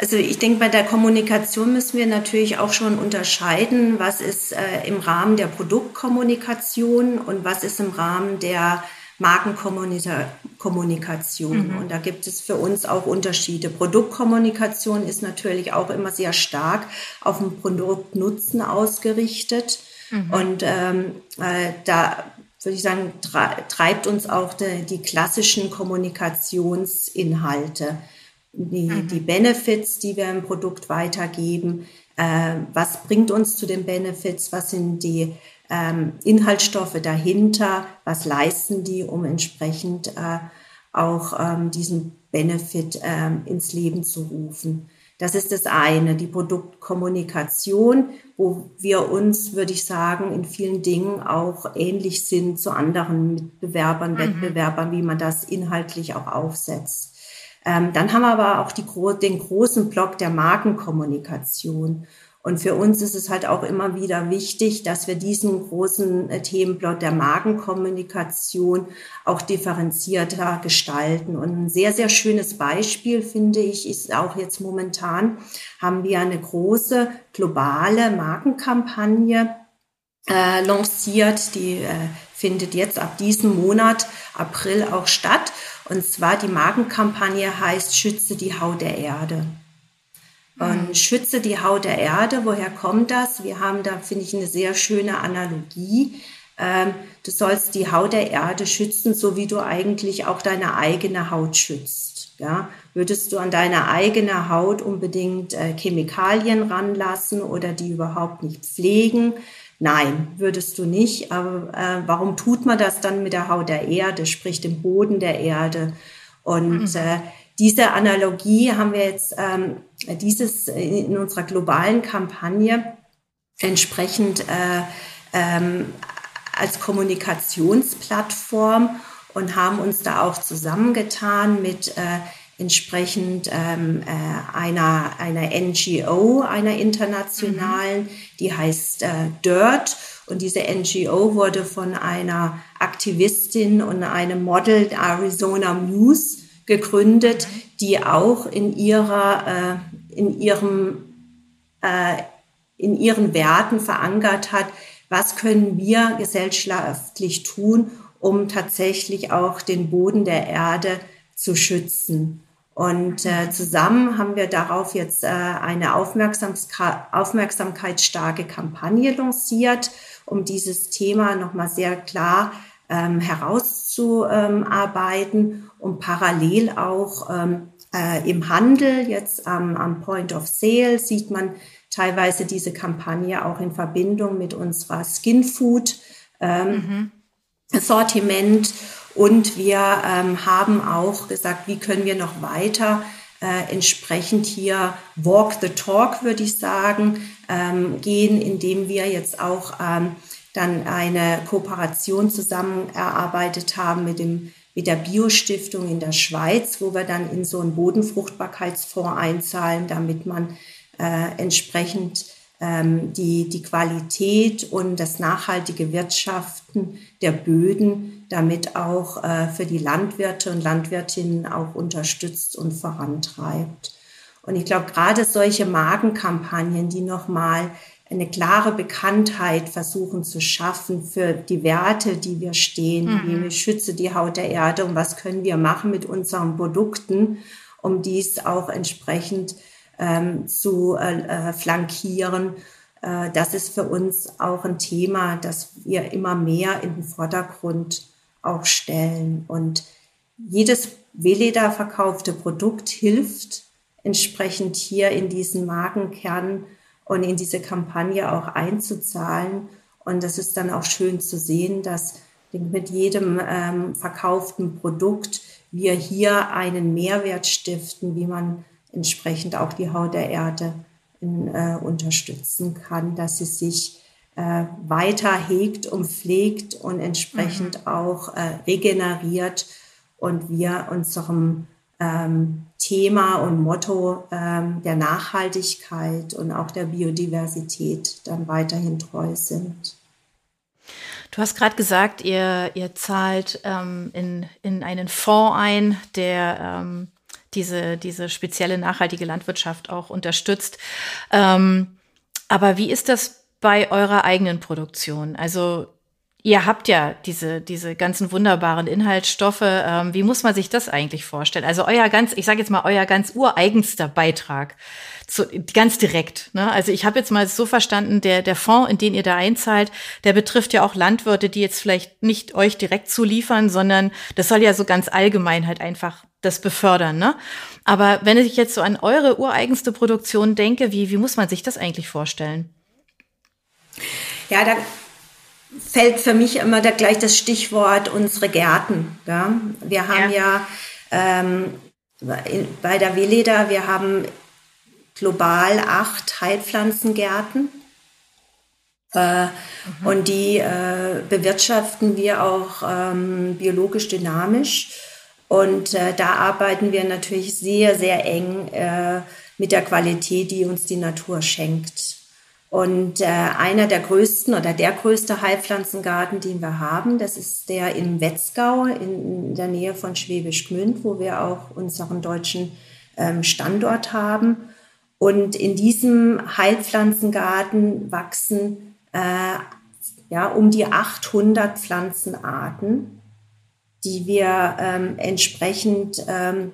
Also ich denke, bei der Kommunikation müssen wir natürlich auch schon unterscheiden, was ist äh, im Rahmen der Produktkommunikation und was ist im Rahmen der Markenkommunikation. Mhm. Und da gibt es für uns auch Unterschiede. Produktkommunikation ist natürlich auch immer sehr stark auf den Produktnutzen ausgerichtet. Mhm. Und ähm, äh, da würde ich sagen, treibt uns auch die, die klassischen Kommunikationsinhalte. Die, mhm. die Benefits, die wir im Produkt weitergeben, äh, was bringt uns zu den Benefits, was sind die Inhaltsstoffe dahinter, was leisten die, um entsprechend äh, auch ähm, diesen Benefit ähm, ins Leben zu rufen. Das ist das eine, die Produktkommunikation, wo wir uns, würde ich sagen, in vielen Dingen auch ähnlich sind zu anderen Mitbewerbern, mhm. Wettbewerbern, wie man das inhaltlich auch aufsetzt. Ähm, dann haben wir aber auch die, den großen Block der Markenkommunikation. Und für uns ist es halt auch immer wieder wichtig, dass wir diesen großen äh, Themenblock der Magenkommunikation auch differenzierter gestalten. Und ein sehr, sehr schönes Beispiel, finde ich, ist auch jetzt momentan, haben wir eine große globale Markenkampagne äh, lanciert, die äh, findet jetzt ab diesem Monat, April, auch statt. Und zwar die Markenkampagne heißt Schütze die Haut der Erde. Und mhm. schütze die Haut der Erde. Woher kommt das? Wir haben da, finde ich, eine sehr schöne Analogie. Ähm, du sollst die Haut der Erde schützen, so wie du eigentlich auch deine eigene Haut schützt. Ja? Würdest du an deine eigene Haut unbedingt äh, Chemikalien ranlassen oder die überhaupt nicht pflegen? Nein, würdest du nicht. Aber äh, warum tut man das dann mit der Haut der Erde, sprich dem Boden der Erde? Und mhm. äh, diese Analogie haben wir jetzt ähm, dieses in unserer globalen Kampagne entsprechend äh, ähm, als Kommunikationsplattform und haben uns da auch zusammengetan mit äh, entsprechend ähm, äh, einer, einer NGO, einer internationalen, mhm. die heißt äh, DIRT. Und diese NGO wurde von einer Aktivistin und einem Model Arizona Muse gegründet, die auch in ihrer, äh, in ihrem, äh, in ihren Werten verankert hat, was können wir gesellschaftlich tun, um tatsächlich auch den Boden der Erde zu schützen. Und äh, zusammen haben wir darauf jetzt äh, eine aufmerksamkeitsstarke Kampagne lanciert, um dieses Thema nochmal sehr klar ähm, herauszuarbeiten und parallel auch ähm, äh, im Handel, jetzt am, am Point of Sale, sieht man teilweise diese Kampagne auch in Verbindung mit unserer Skin Food ähm, mhm. Sortiment. Und wir ähm, haben auch gesagt, wie können wir noch weiter äh, entsprechend hier Walk the Talk, würde ich sagen, ähm, gehen, indem wir jetzt auch ähm, dann eine Kooperation zusammen erarbeitet haben mit dem mit der Biostiftung in der Schweiz, wo wir dann in so einen Bodenfruchtbarkeitsfonds einzahlen, damit man äh, entsprechend ähm, die, die Qualität und das nachhaltige Wirtschaften der Böden damit auch äh, für die Landwirte und Landwirtinnen auch unterstützt und vorantreibt. Und ich glaube, gerade solche Magenkampagnen, die nochmal eine klare Bekanntheit versuchen zu schaffen für die Werte, die wir stehen, mhm. wie schütze die Haut der Erde und was können wir machen mit unseren Produkten, um dies auch entsprechend ähm, zu äh, äh, flankieren. Äh, das ist für uns auch ein Thema, das wir immer mehr in den Vordergrund auch stellen. Und jedes Veleda verkaufte Produkt hilft entsprechend hier in diesen Markenkern und in diese Kampagne auch einzuzahlen. Und das ist dann auch schön zu sehen, dass mit jedem ähm, verkauften Produkt wir hier einen Mehrwert stiften, wie man entsprechend auch die Haut der Erde in, äh, unterstützen kann, dass sie sich äh, weiter hegt und pflegt und entsprechend mhm. auch äh, regeneriert und wir unserem ähm, Thema und Motto ähm, der Nachhaltigkeit und auch der Biodiversität dann weiterhin treu sind. Du hast gerade gesagt, ihr, ihr zahlt ähm, in, in einen Fonds ein, der ähm, diese, diese spezielle nachhaltige Landwirtschaft auch unterstützt. Ähm, aber wie ist das bei eurer eigenen Produktion? Also Ihr habt ja diese, diese ganzen wunderbaren Inhaltsstoffe. Ähm, wie muss man sich das eigentlich vorstellen? Also euer ganz, ich sage jetzt mal, euer ganz ureigenster Beitrag, zu, ganz direkt. Ne? Also ich habe jetzt mal so verstanden, der, der Fonds, in den ihr da einzahlt, der betrifft ja auch Landwirte, die jetzt vielleicht nicht euch direkt zuliefern, sondern das soll ja so ganz allgemein halt einfach das befördern. Ne? Aber wenn ich jetzt so an eure ureigenste Produktion denke, wie, wie muss man sich das eigentlich vorstellen? Ja, da fällt für mich immer da gleich das Stichwort unsere Gärten. Ja? Wir haben ja, ja ähm, bei der Weleda, wir haben global acht Heilpflanzengärten. Äh, mhm. Und die äh, bewirtschaften wir auch ähm, biologisch dynamisch. Und äh, da arbeiten wir natürlich sehr, sehr eng äh, mit der Qualität, die uns die Natur schenkt. Und äh, einer der größten oder der größte Heilpflanzengarten, den wir haben, das ist der im Wetzgau in, der Nähe von Schwäbisch Gmünd, wo wir auch unseren deutschen ähm, Standort haben. Und in diesem Heilpflanzengarten wachsen äh, ja, um die 800 Pflanzenarten, die wir ähm, entsprechend ähm,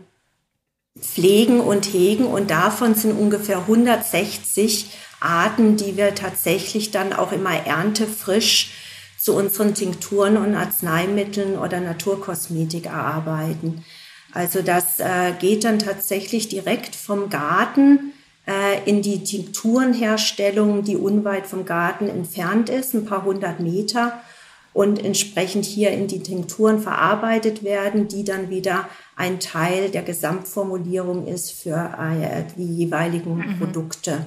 pflegen und hegen. Und davon sind ungefähr 160 Arten, die wir tatsächlich dann auch immer erntefrisch zu unseren Tinkturen und Arzneimitteln oder Naturkosmetik erarbeiten. Also das äh, geht dann tatsächlich direkt vom Garten äh, in die Tinkturenherstellung, die unweit vom Garten entfernt ist, ein paar hundert Meter und entsprechend hier in die Tinkturen verarbeitet werden, die dann wieder ein Teil der Gesamtformulierung ist für äh, die jeweiligen mhm. Produkte.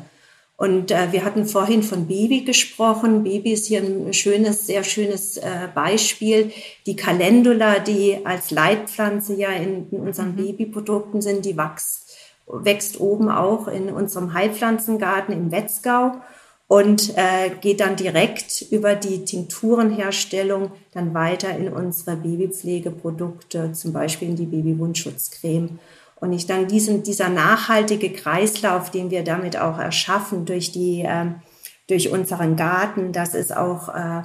Und äh, wir hatten vorhin von Baby gesprochen. Baby ist hier ein schönes, sehr schönes äh, Beispiel. Die Calendula, die als Leitpflanze ja in, in unseren mhm. Babyprodukten sind, die wächst, wächst oben auch in unserem Heilpflanzengarten im Wetzgau und äh, geht dann direkt über die Tinkturenherstellung dann weiter in unsere Babypflegeprodukte, zum Beispiel in die Babywundschutzcreme. Und ich denke, diesen, dieser nachhaltige Kreislauf, den wir damit auch erschaffen durch, die, äh, durch unseren Garten, das ist auch äh,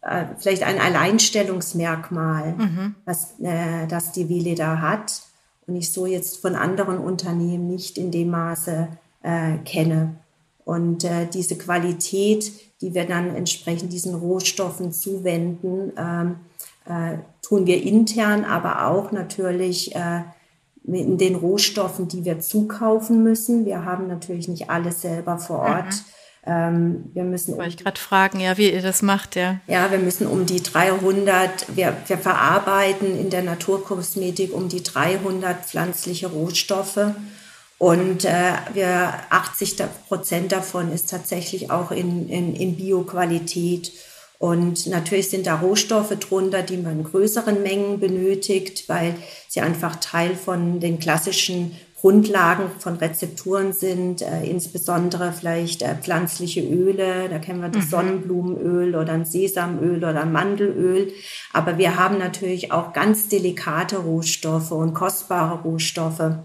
äh, vielleicht ein Alleinstellungsmerkmal, mhm. was äh, das die Wille da hat. Und ich so jetzt von anderen Unternehmen nicht in dem Maße äh, kenne. Und äh, diese Qualität, die wir dann entsprechend diesen Rohstoffen zuwenden, ähm, äh, tun wir intern, aber auch natürlich äh, in den Rohstoffen, die wir zukaufen müssen. Wir haben natürlich nicht alles selber vor Ort. Mhm. Ähm, wir müssen. Wollte ich gerade fragen, ja, wie ihr das macht, ja. Ja, wir müssen um die 300, wir, wir verarbeiten in der Naturkosmetik um die 300 pflanzliche Rohstoffe. Und äh, wir 80 Prozent davon ist tatsächlich auch in, in, in Bioqualität. Und natürlich sind da Rohstoffe drunter, die man in größeren Mengen benötigt, weil sie einfach Teil von den klassischen Grundlagen von Rezepturen sind, äh, insbesondere vielleicht äh, pflanzliche Öle, da kennen wir das mhm. Sonnenblumenöl oder ein Sesamöl oder ein Mandelöl. Aber wir haben natürlich auch ganz delikate Rohstoffe und kostbare Rohstoffe,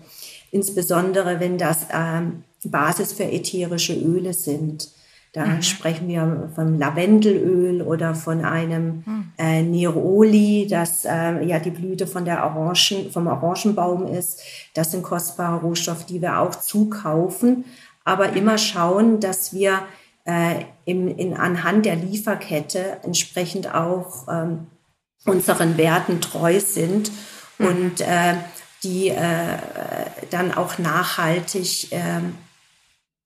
insbesondere wenn das ähm, Basis für ätherische Öle sind. Da mhm. sprechen wir von Lavendelöl oder von einem mhm. äh, Neroli, das äh, ja die Blüte von der Orangen, vom Orangenbaum ist. Das sind kostbare Rohstoffe, die wir auch zukaufen, aber immer schauen, dass wir äh, im, in, anhand der Lieferkette entsprechend auch ähm, unseren Werten treu sind mhm. und äh, die äh, dann auch nachhaltig ähm,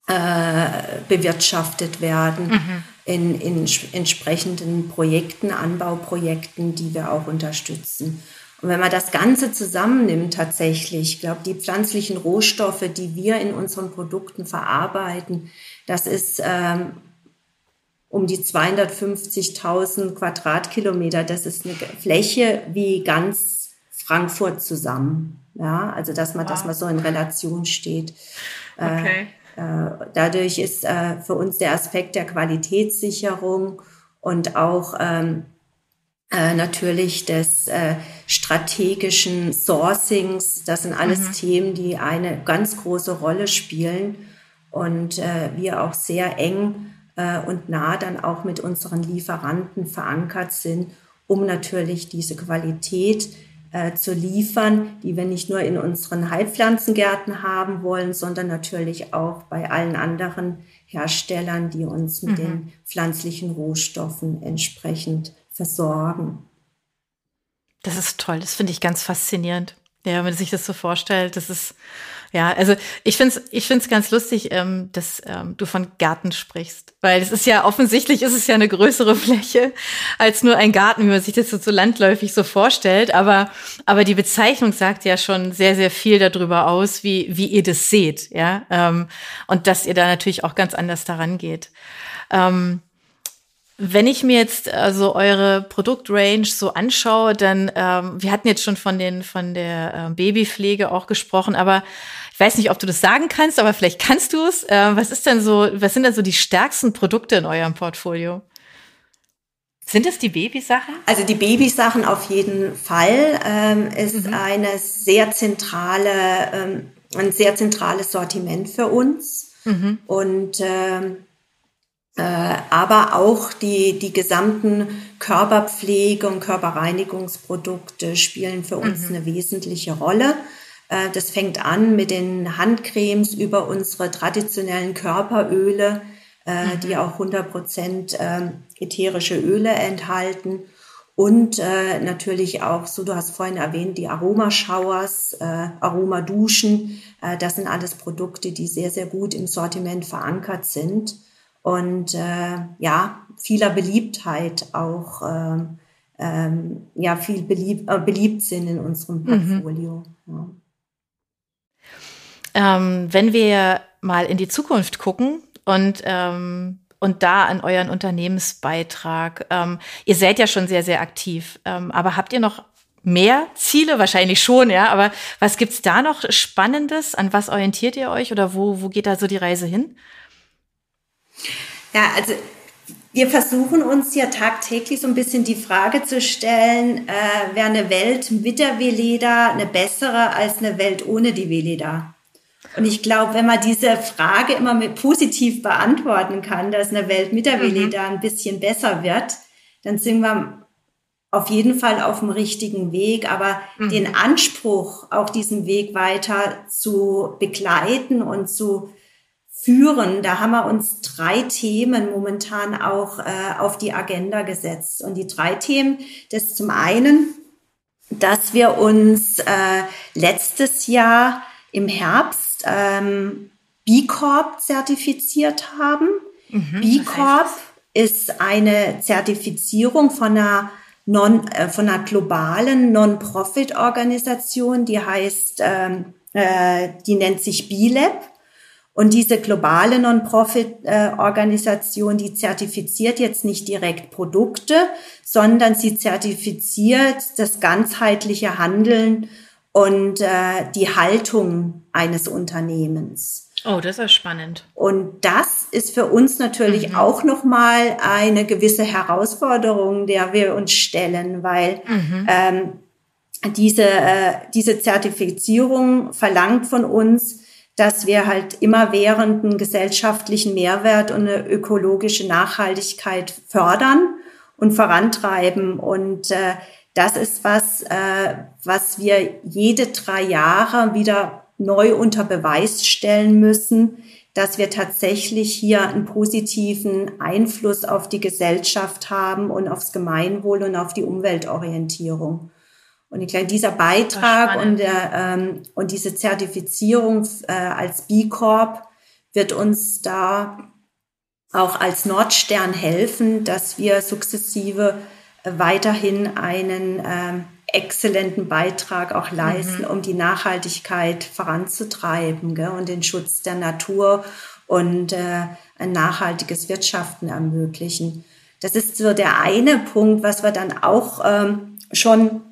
äh, bewirtschaftet werden mhm. in, in entsprechenden Projekten, Anbauprojekten, die wir auch unterstützen. Und wenn man das Ganze zusammennimmt tatsächlich, ich glaube, die pflanzlichen Rohstoffe, die wir in unseren Produkten verarbeiten, das ist ähm, um die 250.000 Quadratkilometer. Das ist eine Fläche wie ganz Frankfurt zusammen. Ja, also dass man, wow. dass man so in Relation steht. Äh, okay. Äh, dadurch ist äh, für uns der Aspekt der Qualitätssicherung und auch ähm, äh, natürlich des strategischen Sourcings, das sind alles mhm. Themen, die eine ganz große Rolle spielen und wir auch sehr eng und nah dann auch mit unseren Lieferanten verankert sind, um natürlich diese Qualität äh, zu liefern, die wir nicht nur in unseren Heilpflanzengärten haben wollen, sondern natürlich auch bei allen anderen Herstellern, die uns mit mhm. den pflanzlichen Rohstoffen entsprechend versorgen. Das ist toll, das finde ich ganz faszinierend. Ja, wenn man sich das so vorstellt, das ist, ja, also ich finde es ich find's ganz lustig, ähm, dass ähm, du von Garten sprichst. Weil es ist ja offensichtlich ist es ja eine größere Fläche als nur ein Garten, wie man sich das so, so landläufig so vorstellt. Aber, aber die Bezeichnung sagt ja schon sehr, sehr viel darüber aus, wie, wie ihr das seht, ja. Ähm, und dass ihr da natürlich auch ganz anders daran geht. Ähm, wenn ich mir jetzt also eure Produktrange so anschaue, dann ähm, wir hatten jetzt schon von den von der äh, Babypflege auch gesprochen, aber ich weiß nicht, ob du das sagen kannst, aber vielleicht kannst du es. Äh, was ist denn so, was sind denn so die stärksten Produkte in eurem Portfolio? Sind es die Babysachen? Also die Babysachen auf jeden Fall. Ähm, ist mhm. eine sehr zentrale, ähm, ein sehr zentrales Sortiment für uns. Mhm. Und ähm, äh, aber auch die, die gesamten Körperpflege und Körperreinigungsprodukte spielen für uns mhm. eine wesentliche Rolle. Äh, das fängt an mit den Handcremes über unsere traditionellen Körperöle, äh, mhm. die auch 100 Prozent ähm, ätherische Öle enthalten. Und äh, natürlich auch, so du hast vorhin erwähnt, die Aromaschauers, äh, Aromaduschen. Äh, das sind alles Produkte, die sehr, sehr gut im Sortiment verankert sind und äh, ja, vieler Beliebtheit auch, ähm, ähm, ja, viel beliebt, äh, beliebt sind in unserem mhm. Portfolio. Mhm. Ja. Ähm, wenn wir mal in die Zukunft gucken und ähm, und da an euren Unternehmensbeitrag. Ähm, ihr seid ja schon sehr, sehr aktiv, ähm, aber habt ihr noch mehr Ziele? Wahrscheinlich schon, ja. Aber was gibt's da noch Spannendes? An was orientiert ihr euch oder wo, wo geht da so die Reise hin? Ja, also wir versuchen uns ja tagtäglich so ein bisschen die Frage zu stellen, äh, wäre eine Welt mit der Veleda eine bessere als eine Welt ohne die Veleda? Und ich glaube, wenn man diese Frage immer mit positiv beantworten kann, dass eine Welt mit der Veleda mhm. ein bisschen besser wird, dann sind wir auf jeden Fall auf dem richtigen Weg. Aber mhm. den Anspruch, auch diesen Weg weiter zu begleiten und zu führen. Da haben wir uns drei Themen momentan auch äh, auf die Agenda gesetzt. Und die drei Themen, das ist zum einen, dass wir uns äh, letztes Jahr im Herbst ähm, B Corp zertifiziert haben. Mhm, B Corp ist eine Zertifizierung von einer non, äh, von einer globalen Non-Profit-Organisation, die heißt, ähm, äh, die nennt sich B-Lab. Und diese globale Non-Profit-Organisation, die zertifiziert jetzt nicht direkt Produkte, sondern sie zertifiziert das ganzheitliche Handeln und äh, die Haltung eines Unternehmens. Oh, das ist spannend. Und das ist für uns natürlich mhm. auch nochmal eine gewisse Herausforderung, der wir uns stellen, weil mhm. ähm, diese, äh, diese Zertifizierung verlangt von uns, dass wir halt immerwährend einen gesellschaftlichen Mehrwert und eine ökologische Nachhaltigkeit fördern und vorantreiben. Und äh, das ist was, äh, was wir jede drei Jahre wieder neu unter Beweis stellen müssen, dass wir tatsächlich hier einen positiven Einfluss auf die Gesellschaft haben und aufs Gemeinwohl und auf die Umweltorientierung. Und ich glaube, dieser Beitrag und, der, ähm, und diese Zertifizierung äh, als B Corp wird uns da auch als Nordstern helfen, dass wir sukzessive äh, weiterhin einen äh, exzellenten Beitrag auch leisten, mhm. um die Nachhaltigkeit voranzutreiben gell, und den Schutz der Natur und äh, ein nachhaltiges Wirtschaften ermöglichen. Das ist so der eine Punkt, was wir dann auch ähm, schon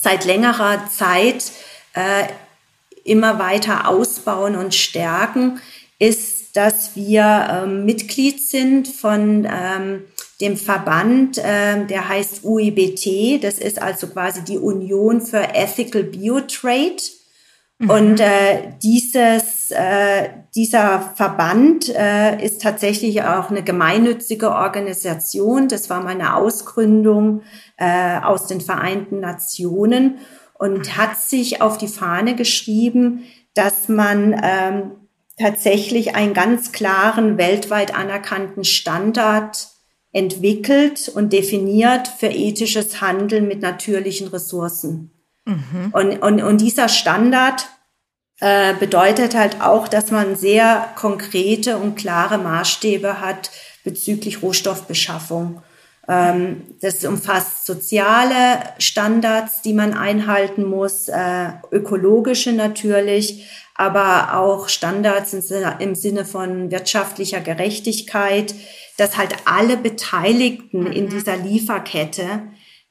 seit längerer Zeit äh, immer weiter ausbauen und stärken, ist, dass wir ähm, Mitglied sind von ähm, dem Verband, äh, der heißt UIBT. Das ist also quasi die Union für Ethical Biotrade. Mhm. Und äh, dieses äh, dieser Verband äh, ist tatsächlich auch eine gemeinnützige Organisation. Das war meine Ausgründung äh, aus den Vereinten Nationen und hat sich auf die Fahne geschrieben, dass man ähm, tatsächlich einen ganz klaren, weltweit anerkannten Standard entwickelt und definiert für ethisches Handeln mit natürlichen Ressourcen. Mhm. Und, und, und dieser Standard äh, bedeutet halt auch, dass man sehr konkrete und klare Maßstäbe hat bezüglich Rohstoffbeschaffung. Ähm, das umfasst soziale Standards, die man einhalten muss, äh, ökologische natürlich, aber auch Standards im Sinne, von wirtschaftlicher Gerechtigkeit, dass halt alle Beteiligten in mhm. dieser Lieferkette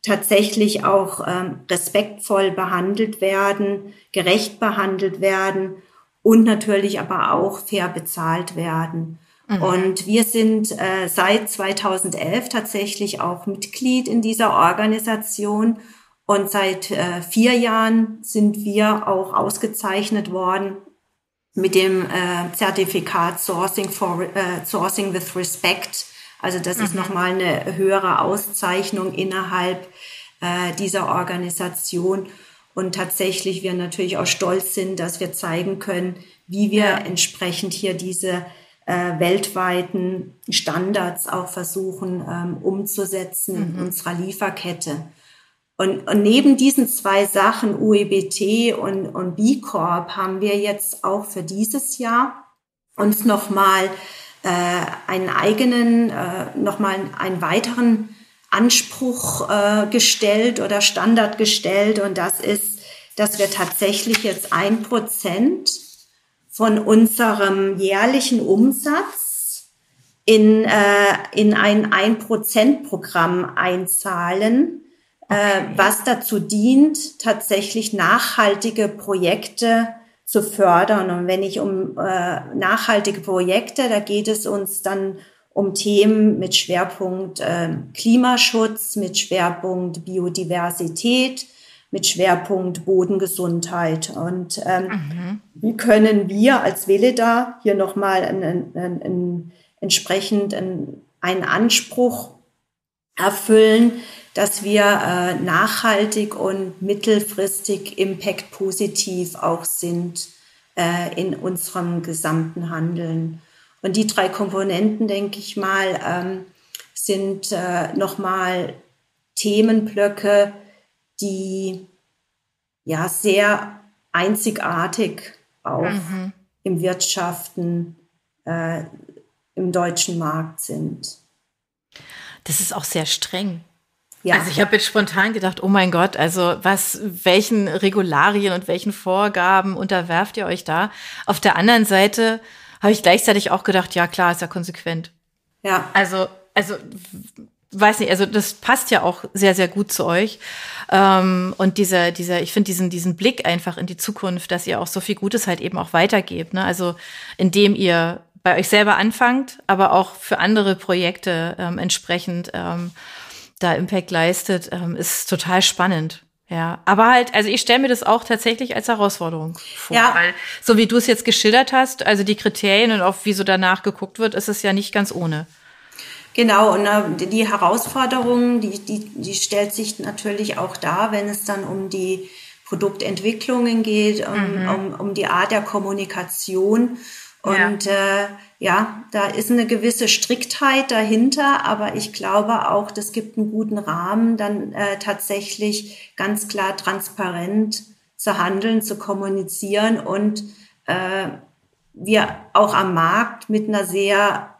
tatsächlich auch ähm, respektvoll behandelt werden, gerecht behandelt werden und natürlich aber auch fair bezahlt werden. Mhm. Und wir sind äh, seit 2011 tatsächlich auch Mitglied in dieser Organisation. Und seit äh, vier Jahren sind wir auch ausgezeichnet worden mit dem äh, Zertifikat Sourcing, for, äh, Sourcing with Respect. Also das mhm. ist nochmal eine höhere Auszeichnung innerhalb äh, dieser Organisation. Und tatsächlich wir natürlich auch stolz sind, dass wir zeigen können, wie wir ja. entsprechend hier diese äh, weltweiten Standards auch versuchen ähm, umzusetzen mhm. in unserer Lieferkette. Und, und neben diesen zwei Sachen, UEBT und, und B Corp, haben wir jetzt auch für dieses Jahr uns nochmal einen eigenen, äh, nochmal einen weiteren Anspruch äh, gestellt oder Standard gestellt. Und das ist, dass wir tatsächlich jetzt ein Prozent von unserem jährlichen Umsatz in, äh, in ein Ein-Prozent-Programm einzahlen äh, was dazu dient, tatsächlich nachhaltige Projekte zu fördern. Und wenn ich um äh, nachhaltige Projekte, da geht es uns dann um Themen mit Schwerpunkt äh, Klimaschutz, mit Schwerpunkt Biodiversität, mit Schwerpunkt Bodengesundheit. Und ähm, mhm. wie können wir als Veleda hier nochmal einen, einen, einen, entsprechend einen, einen Anspruch erfüllen, dass wir äh, nachhaltig und mittelfristig impact positiv auch sind äh, in unserem gesamten Handeln. Und die drei Komponenten, denke ich mal, ähm, sind äh, nochmal Themenblöcke, die ja sehr einzigartig auch mhm. im Wirtschaften äh, im deutschen Markt sind. Das ist auch sehr streng. Ja. Also ich habe jetzt spontan gedacht, oh mein Gott, also was, welchen Regularien und welchen Vorgaben unterwerft ihr euch da? Auf der anderen Seite habe ich gleichzeitig auch gedacht, ja klar, ist ja konsequent. Ja. Also, also weiß nicht, also das passt ja auch sehr, sehr gut zu euch. Ähm, und dieser, dieser, ich finde diesen, diesen Blick einfach in die Zukunft, dass ihr auch so viel Gutes halt eben auch weitergebt. Ne? Also indem ihr bei euch selber anfangt, aber auch für andere Projekte ähm, entsprechend ähm, da Impact leistet, ähm, ist total spannend. Ja, aber halt, also ich stelle mir das auch tatsächlich als Herausforderung vor. Ja. Weil, so wie du es jetzt geschildert hast, also die Kriterien und auch wie so danach geguckt wird, ist es ja nicht ganz ohne. Genau, und äh, die Herausforderung, die, die, die stellt sich natürlich auch da, wenn es dann um die Produktentwicklungen geht, um, mhm. um, um die Art der Kommunikation. Und ja. Äh, ja, da ist eine gewisse Striktheit dahinter, aber ich glaube auch, das gibt einen guten Rahmen, dann äh, tatsächlich ganz klar transparent zu handeln, zu kommunizieren und äh, wir auch am Markt mit einer sehr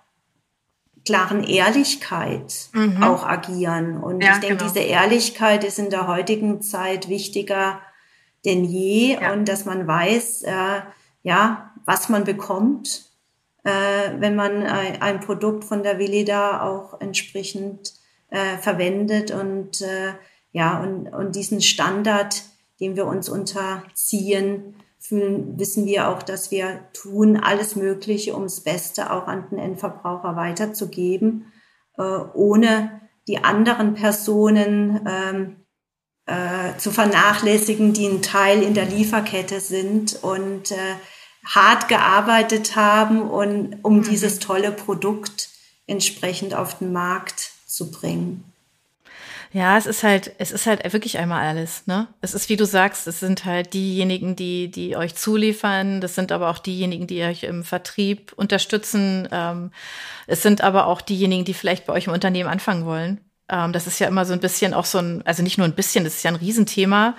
klaren Ehrlichkeit mhm. auch agieren. Und ja, ich denke, genau. diese Ehrlichkeit ist in der heutigen Zeit wichtiger denn je ja. und dass man weiß, äh, ja, was man bekommt äh, wenn man ein, ein, Produkt von der Veleda auch entsprechend äh, verwendet und äh, ja und, und diesen Standard, den wir uns unterziehen, fühlen, wissen wir auch, dass wir tun alles Mögliche, um das Beste auch an den Endverbraucher weiterzugeben, äh, ohne die anderen Personen ähm, äh, zu vernachlässigen, die ein Teil in der Lieferkette sind und äh, hart gearbeitet haben und um mhm. dieses tolle Produkt entsprechend auf den Markt zu bringen. Ja, es ist halt, es ist halt wirklich einmal alles, ne? Es ist, wie du sagst, es sind halt diejenigen, die, die euch zuliefern, das sind aber auch diejenigen, die euch im Vertrieb unterstützen. Ähm, es sind aber auch diejenigen, die vielleicht bei euch im Unternehmen anfangen wollen. Ähm, das ist ja immer so ein bisschen auch so ein, also nicht nur ein bisschen, das ist ja ein Riesenthema.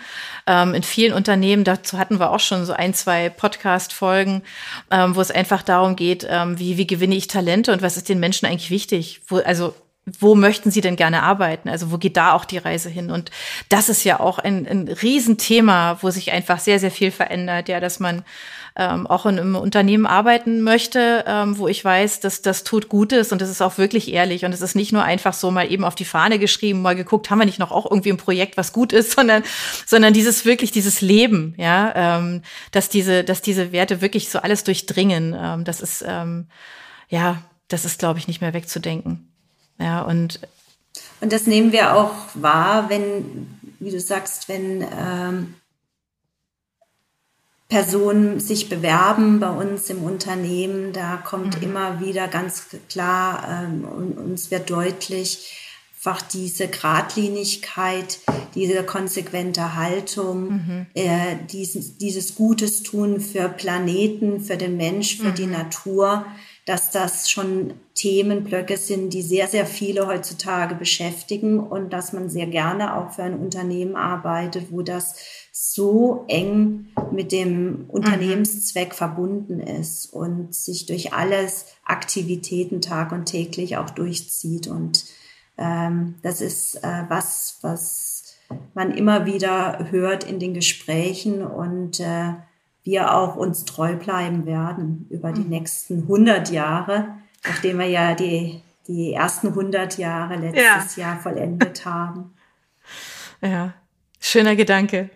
Ähm, in vielen Unternehmen, dazu hatten wir auch schon so ein, zwei Podcast-Folgen, ähm, wo es einfach darum geht, wie, wie gewinne ich Talente und was ist den Menschen eigentlich wichtig? Wo, also wo möchten sie denn gerne arbeiten? Also wo geht da auch die Reise hin? Und das ist ja auch ein, ein Riesenthema, wo sich einfach sehr, sehr viel verändert, ja, dass man ähm, auch in einem Unternehmen arbeiten möchte, ähm, wo ich weiß, dass das tut Gutes und das ist auch wirklich ehrlich und es ist nicht nur einfach so mal eben auf die Fahne geschrieben, mal geguckt, haben wir nicht noch auch irgendwie ein Projekt, was gut ist, sondern, sondern dieses wirklich, dieses Leben, ja, ähm, dass diese, dass diese Werte wirklich so alles durchdringen, ähm, das ist, ähm, ja, das ist, glaube ich, nicht mehr wegzudenken. Ja, und und das nehmen wir auch wahr, wenn, wie du sagst, wenn ähm, Personen sich bewerben bei uns im Unternehmen, da kommt mhm. immer wieder ganz klar ähm, und uns wird deutlich, einfach diese Gradlinigkeit, diese konsequente Haltung, mhm. äh, dieses, dieses Gutes tun für Planeten, für den Mensch, für mhm. die Natur, dass das schon Themenblöcke sind, die sehr, sehr viele heutzutage beschäftigen und dass man sehr gerne auch für ein Unternehmen arbeitet, wo das so eng mit dem Unternehmenszweck mhm. verbunden ist und sich durch alles Aktivitäten tag und täglich auch durchzieht. Und ähm, das ist äh, was, was man immer wieder hört in den Gesprächen und äh, wir auch uns treu bleiben werden über die mhm. nächsten 100 Jahre, nachdem wir ja die, die ersten 100 Jahre letztes ja. Jahr vollendet haben. Ja, schöner Gedanke.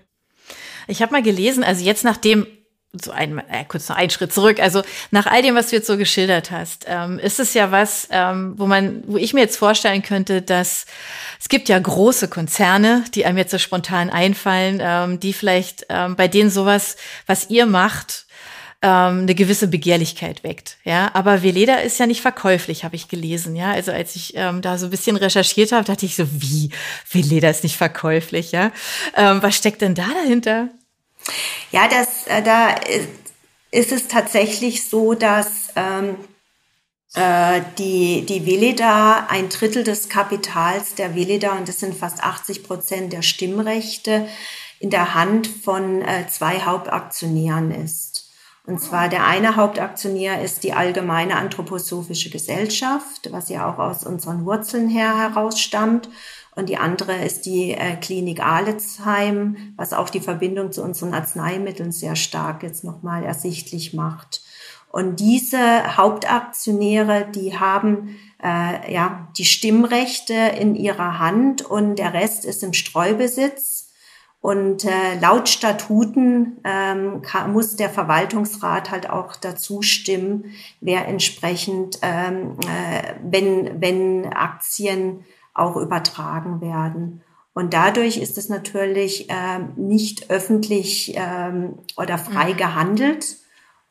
Ich habe mal gelesen, also jetzt nachdem so ein, äh, kurz noch einen Schritt zurück. Also nach all dem, was du jetzt so geschildert hast, ähm, ist es ja was, ähm, wo man, wo ich mir jetzt vorstellen könnte, dass es gibt ja große Konzerne, die einem jetzt so spontan einfallen, ähm, die vielleicht ähm, bei denen sowas, was ihr macht, ähm, eine gewisse Begehrlichkeit weckt. Ja, aber Veleda ist ja nicht verkäuflich, habe ich gelesen. Ja, also als ich ähm, da so ein bisschen recherchiert habe, dachte ich so, wie Veleda ist nicht verkäuflich. Ja, ähm, was steckt denn da dahinter? Ja, das, äh, da ist es tatsächlich so, dass ähm, äh, die, die Veleda ein Drittel des Kapitals der Veleda, und das sind fast 80 Prozent der Stimmrechte, in der Hand von äh, zwei Hauptaktionären ist. Und zwar der eine Hauptaktionär ist die Allgemeine Anthroposophische Gesellschaft, was ja auch aus unseren Wurzeln her herausstammt. Und die andere ist die äh, Klinik Aletsheim, was auch die Verbindung zu unseren Arzneimitteln sehr stark jetzt nochmal ersichtlich macht. Und diese Hauptaktionäre, die haben äh, ja die Stimmrechte in ihrer Hand und der Rest ist im Streubesitz. Und äh, laut Statuten ähm, kann, muss der Verwaltungsrat halt auch dazu stimmen, wer entsprechend, ähm, äh, wenn, wenn Aktien auch übertragen werden. Und dadurch ist es natürlich ähm, nicht öffentlich ähm, oder frei mhm. gehandelt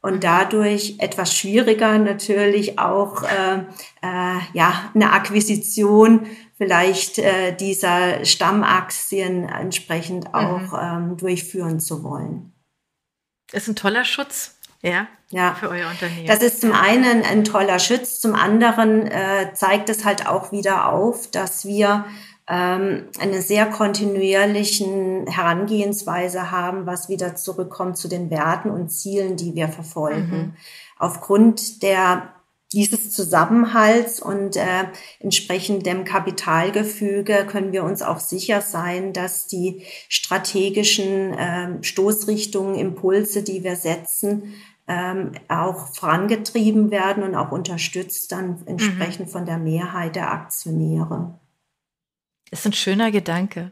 und mhm. dadurch etwas schwieriger natürlich auch äh, äh, ja eine Akquisition vielleicht äh, dieser Stammaktien entsprechend mhm. auch mhm. ähm, durchführen zu wollen. Ist ein toller Schutz. Ja, ja, für euer Unternehmen. Das ist zum einen ein toller Schutz, zum anderen äh, zeigt es halt auch wieder auf, dass wir ähm, eine sehr kontinuierlichen Herangehensweise haben, was wieder zurückkommt zu den Werten und Zielen, die wir verfolgen. Mhm. Aufgrund der dieses Zusammenhalts und äh, entsprechend dem Kapitalgefüge können wir uns auch sicher sein, dass die strategischen äh, Stoßrichtungen, Impulse, die wir setzen, ähm, auch vorangetrieben werden und auch unterstützt dann entsprechend mhm. von der Mehrheit der Aktionäre. Ist ein schöner Gedanke.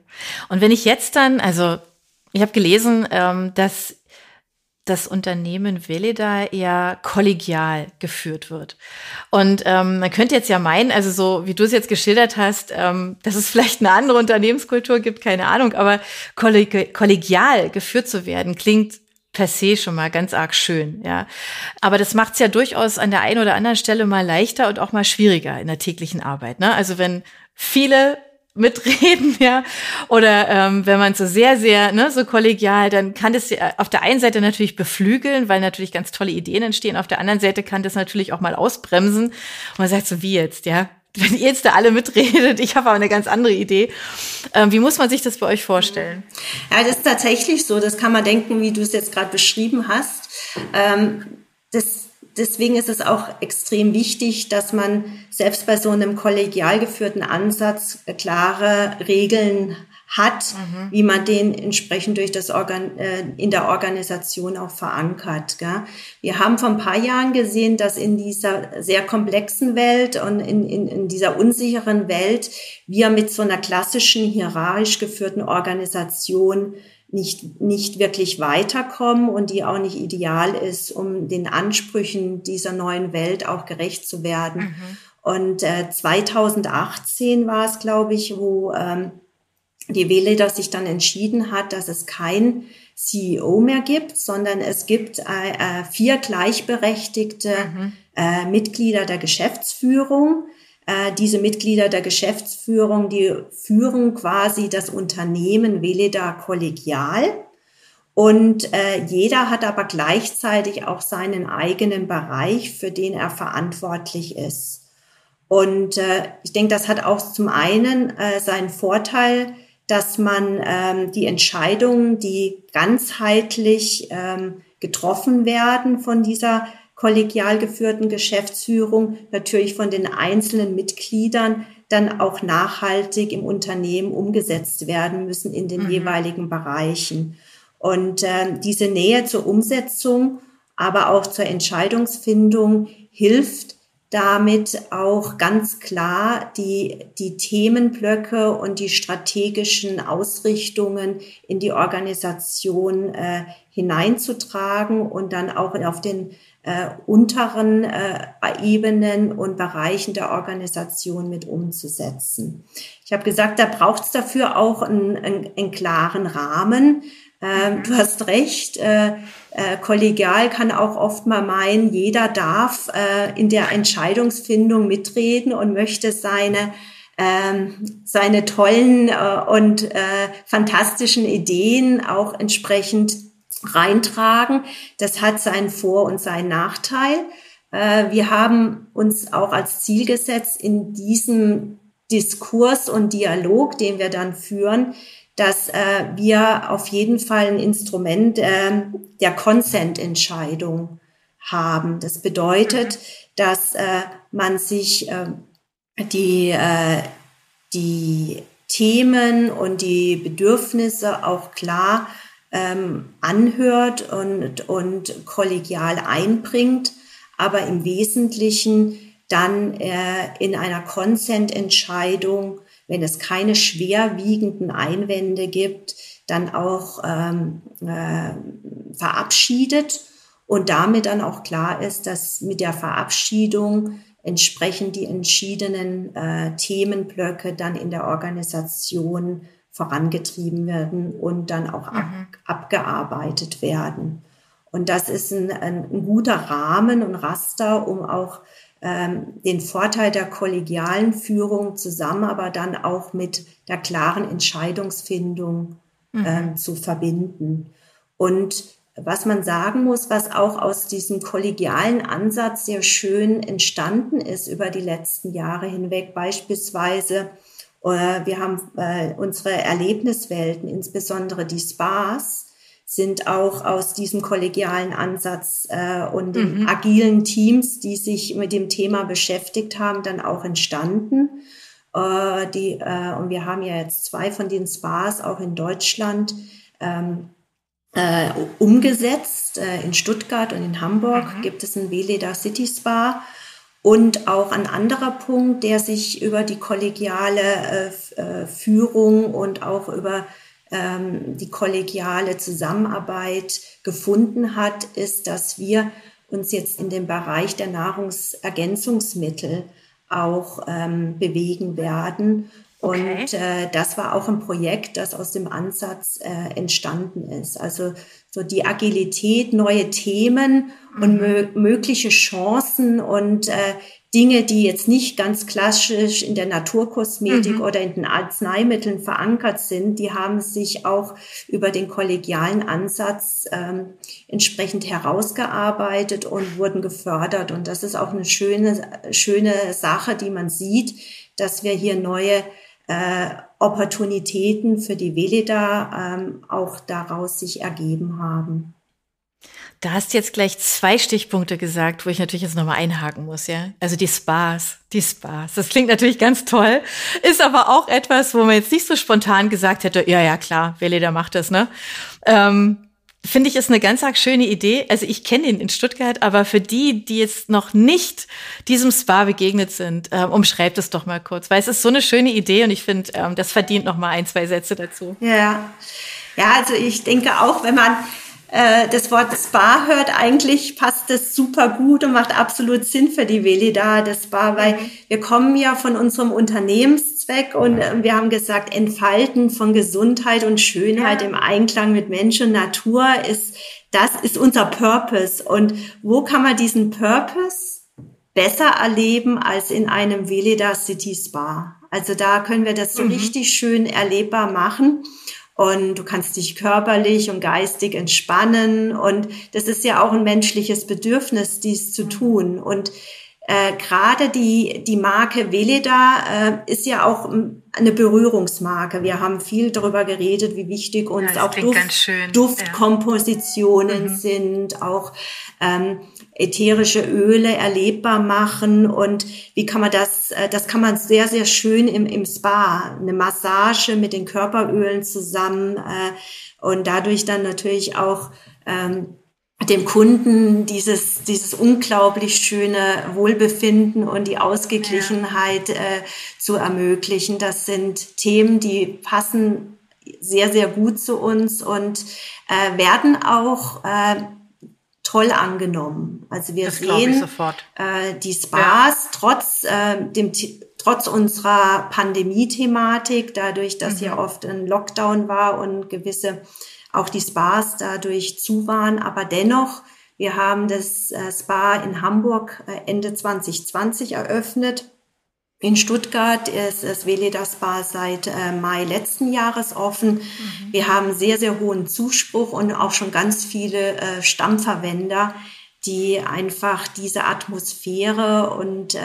Und wenn ich jetzt dann, also ich habe gelesen, ähm, dass das Unternehmen Veleda eher kollegial geführt wird. Und ähm, man könnte jetzt ja meinen, also so wie du es jetzt geschildert hast, ähm, dass es vielleicht eine andere Unternehmenskultur gibt, keine Ahnung, aber kollegial geführt zu werden, klingt per se schon mal ganz arg schön, ja. Aber das macht es ja durchaus an der einen oder anderen Stelle mal leichter und auch mal schwieriger in der täglichen Arbeit. Ne? Also wenn viele mitreden, ja, oder ähm, wenn man so sehr, sehr, ne, so kollegial, dann kann das auf der einen Seite natürlich beflügeln, weil natürlich ganz tolle Ideen entstehen, auf der anderen Seite kann das natürlich auch mal ausbremsen. Und man sagt so, wie jetzt, ja? Wenn ihr jetzt da alle mitredet, ich habe aber eine ganz andere Idee. Ähm, wie muss man sich das bei euch vorstellen? Ja, das ist tatsächlich so. Das kann man denken, wie du es jetzt gerade beschrieben hast. Ähm, das deswegen ist es auch extrem wichtig, dass man selbst bei so einem kollegial geführten Ansatz klare Regeln hat, mhm. wie man den entsprechend durch das Organ äh, in der Organisation auch verankert. Gell? Wir haben vor ein paar Jahren gesehen, dass in dieser sehr komplexen Welt und in, in, in dieser unsicheren Welt wir mit so einer klassischen hierarchisch geführten Organisation nicht, nicht wirklich weiterkommen und die auch nicht ideal ist, um den Ansprüchen dieser neuen Welt auch gerecht zu werden. Mhm. Und äh, 2018 war es, glaube ich, wo ähm, die Wähler sich dann entschieden hat, dass es kein CEO mehr gibt, sondern es gibt äh, äh, vier gleichberechtigte mhm. äh, Mitglieder der Geschäftsführung, äh, diese Mitglieder der Geschäftsführung, die führen quasi das Unternehmen Veleda kollegial. Und äh, jeder hat aber gleichzeitig auch seinen eigenen Bereich, für den er verantwortlich ist. Und äh, ich denke, das hat auch zum einen seinen Vorteil, dass man ähm, die Entscheidungen, die ganzheitlich ähm, getroffen werden von dieser kollegial geführten Geschäftsführung natürlich von den einzelnen Mitgliedern dann auch nachhaltig im Unternehmen umgesetzt werden müssen in den mhm. jeweiligen Bereichen. Und äh, diese Nähe zur Umsetzung, aber auch zur Entscheidungsfindung hilft damit auch ganz klar die, die Themenblöcke und die strategischen Ausrichtungen in die Organisation äh, hineinzutragen und dann auch auf den äh, unteren äh, Ebenen und Bereichen der Organisation mit umzusetzen. Ich habe gesagt, da braucht es dafür auch einen, einen, einen klaren Rahmen. Ähm, du hast recht, äh, äh, kollegial kann auch oft mal meinen, jeder darf äh, in der Entscheidungsfindung mitreden und möchte seine ähm, seine tollen äh, und äh, fantastischen Ideen auch entsprechend reintragen. Das hat seinen Vor- und seinen Nachteil. Äh, wir haben uns auch als Ziel gesetzt, in diesem Diskurs und Dialog, den wir dann führen, dass äh, wir auf jeden Fall ein Instrument äh, der Consent-Entscheidung haben. Das bedeutet, mhm. dass man sich die, die Themen und die Bedürfnisse auch klar ähm, anhört und, und kollegial einbringt, aber im Wesentlichen dann äh, in einer Consent-Entscheidung, wenn es keine schwerwiegenden Einwände gibt, dann auch ähm, äh, verabschiedet und damit dann auch klar ist, dass mit der Verabschiedung entsprechend die entschiedenen äh, Themenblöcke dann in der Organisation vorangetrieben werden und dann auch ab, mhm. abgearbeitet werden. Und das ist ein, ein, ein, guter Rahmen und Raster, um auch ähm, den Vorteil der kollegialen Führung zusammen, aber dann auch mit der klaren Entscheidungsfindung mhm. ähm, zu verbinden. Und was man sagen muss, was auch aus diesem kollegialen Ansatz sehr schön entstanden ist über die letzten Jahre hinweg, beispielsweise wir haben äh, unsere Erlebniswelten, insbesondere die Spas, sind auch aus diesem kollegialen Ansatz äh, und den mhm. agilen Teams, die sich mit dem Thema beschäftigt haben, dann auch entstanden. Äh, die, äh, und wir haben ja jetzt zwei von den Spas auch in Deutschland ähm, äh, umgesetzt. Äh, in Stuttgart und in Hamburg mhm. gibt es ein Veleda City Spa. Und auch ein anderer Punkt, der sich über die kollegiale äh, äh, Führung und auch über ähm, die kollegiale Zusammenarbeit gefunden hat, ist, dass wir uns jetzt in dem Bereich der Nahrungsergänzungsmittel auch ähm, bewegen werden Okay. Und äh, das war auch ein Projekt, das aus dem Ansatz äh, entstanden ist. Also so die Agilität, neue Themen mhm. und mö mögliche Chancen und äh, Dinge, die jetzt nicht ganz klassisch in der Naturkosmetik mhm. oder in den Arzneimitteln verankert sind, die haben sich auch über den kollegialen Ansatz ähm, entsprechend herausgearbeitet und wurden gefördert. Und das ist auch eine schöne, schöne Sache, die man sieht, dass wir hier neue äh, Opportunitäten für die Veleda ähm, auch daraus sich ergeben haben. Da hast jetzt gleich zwei Stichpunkte gesagt, wo ich natürlich jetzt nochmal einhaken muss, ja. Also die Spas, die Spas. Das klingt natürlich ganz toll, ist aber auch etwas, wo man jetzt nicht so spontan gesagt hätte, ja, ja, klar, Veleda macht das, ne? Ähm, Finde ich ist eine ganz arg schöne Idee. Also ich kenne ihn in Stuttgart, aber für die, die jetzt noch nicht diesem Spa begegnet sind, ähm, umschreibt es doch mal kurz, weil es ist so eine schöne Idee und ich finde, ähm, das verdient noch mal ein, zwei Sätze dazu. Ja, ja, also ich denke auch, wenn man äh, das Wort Spa hört, eigentlich passt das super gut und macht absolut Sinn für die Velida, das Spa, weil mhm. wir kommen ja von unserem Unternehmenszweck und äh, wir haben gesagt, Entfalten von Gesundheit und Schönheit ja. im Einklang mit Mensch und Natur ist, das ist unser Purpose. Und wo kann man diesen Purpose besser erleben als in einem Velida City Spa? Also da können wir das so mhm. richtig schön erlebbar machen und du kannst dich körperlich und geistig entspannen und das ist ja auch ein menschliches Bedürfnis, dies zu tun und äh, gerade die, die Marke Veleda äh, ist ja auch eine Berührungsmarke. Wir haben viel darüber geredet, wie wichtig uns ja, auch Duft, Duftkompositionen ja. mhm. sind, auch ähm, ätherische Öle erlebbar machen und wie kann man das, äh, das kann man sehr, sehr schön im, im Spa, eine Massage mit den Körperölen zusammen äh, und dadurch dann natürlich auch ähm, dem Kunden dieses, dieses unglaublich schöne Wohlbefinden und die Ausgeglichenheit ja. äh, zu ermöglichen. Das sind Themen, die passen sehr, sehr gut zu uns und äh, werden auch äh, toll angenommen. Also wir das sehen äh, die Spas ja. trotz äh, dem trotz unserer Pandemie-Thematik, dadurch, dass mhm. ja oft ein Lockdown war und gewisse auch die Spas dadurch zu waren. Aber dennoch, wir haben das äh, Spa in Hamburg äh, Ende 2020 eröffnet. In Stuttgart ist das Veleda Spa seit äh, Mai letzten Jahres offen. Mhm. Wir haben sehr, sehr hohen Zuspruch und auch schon ganz viele Stammverwender, die einfach diese Atmosphäre und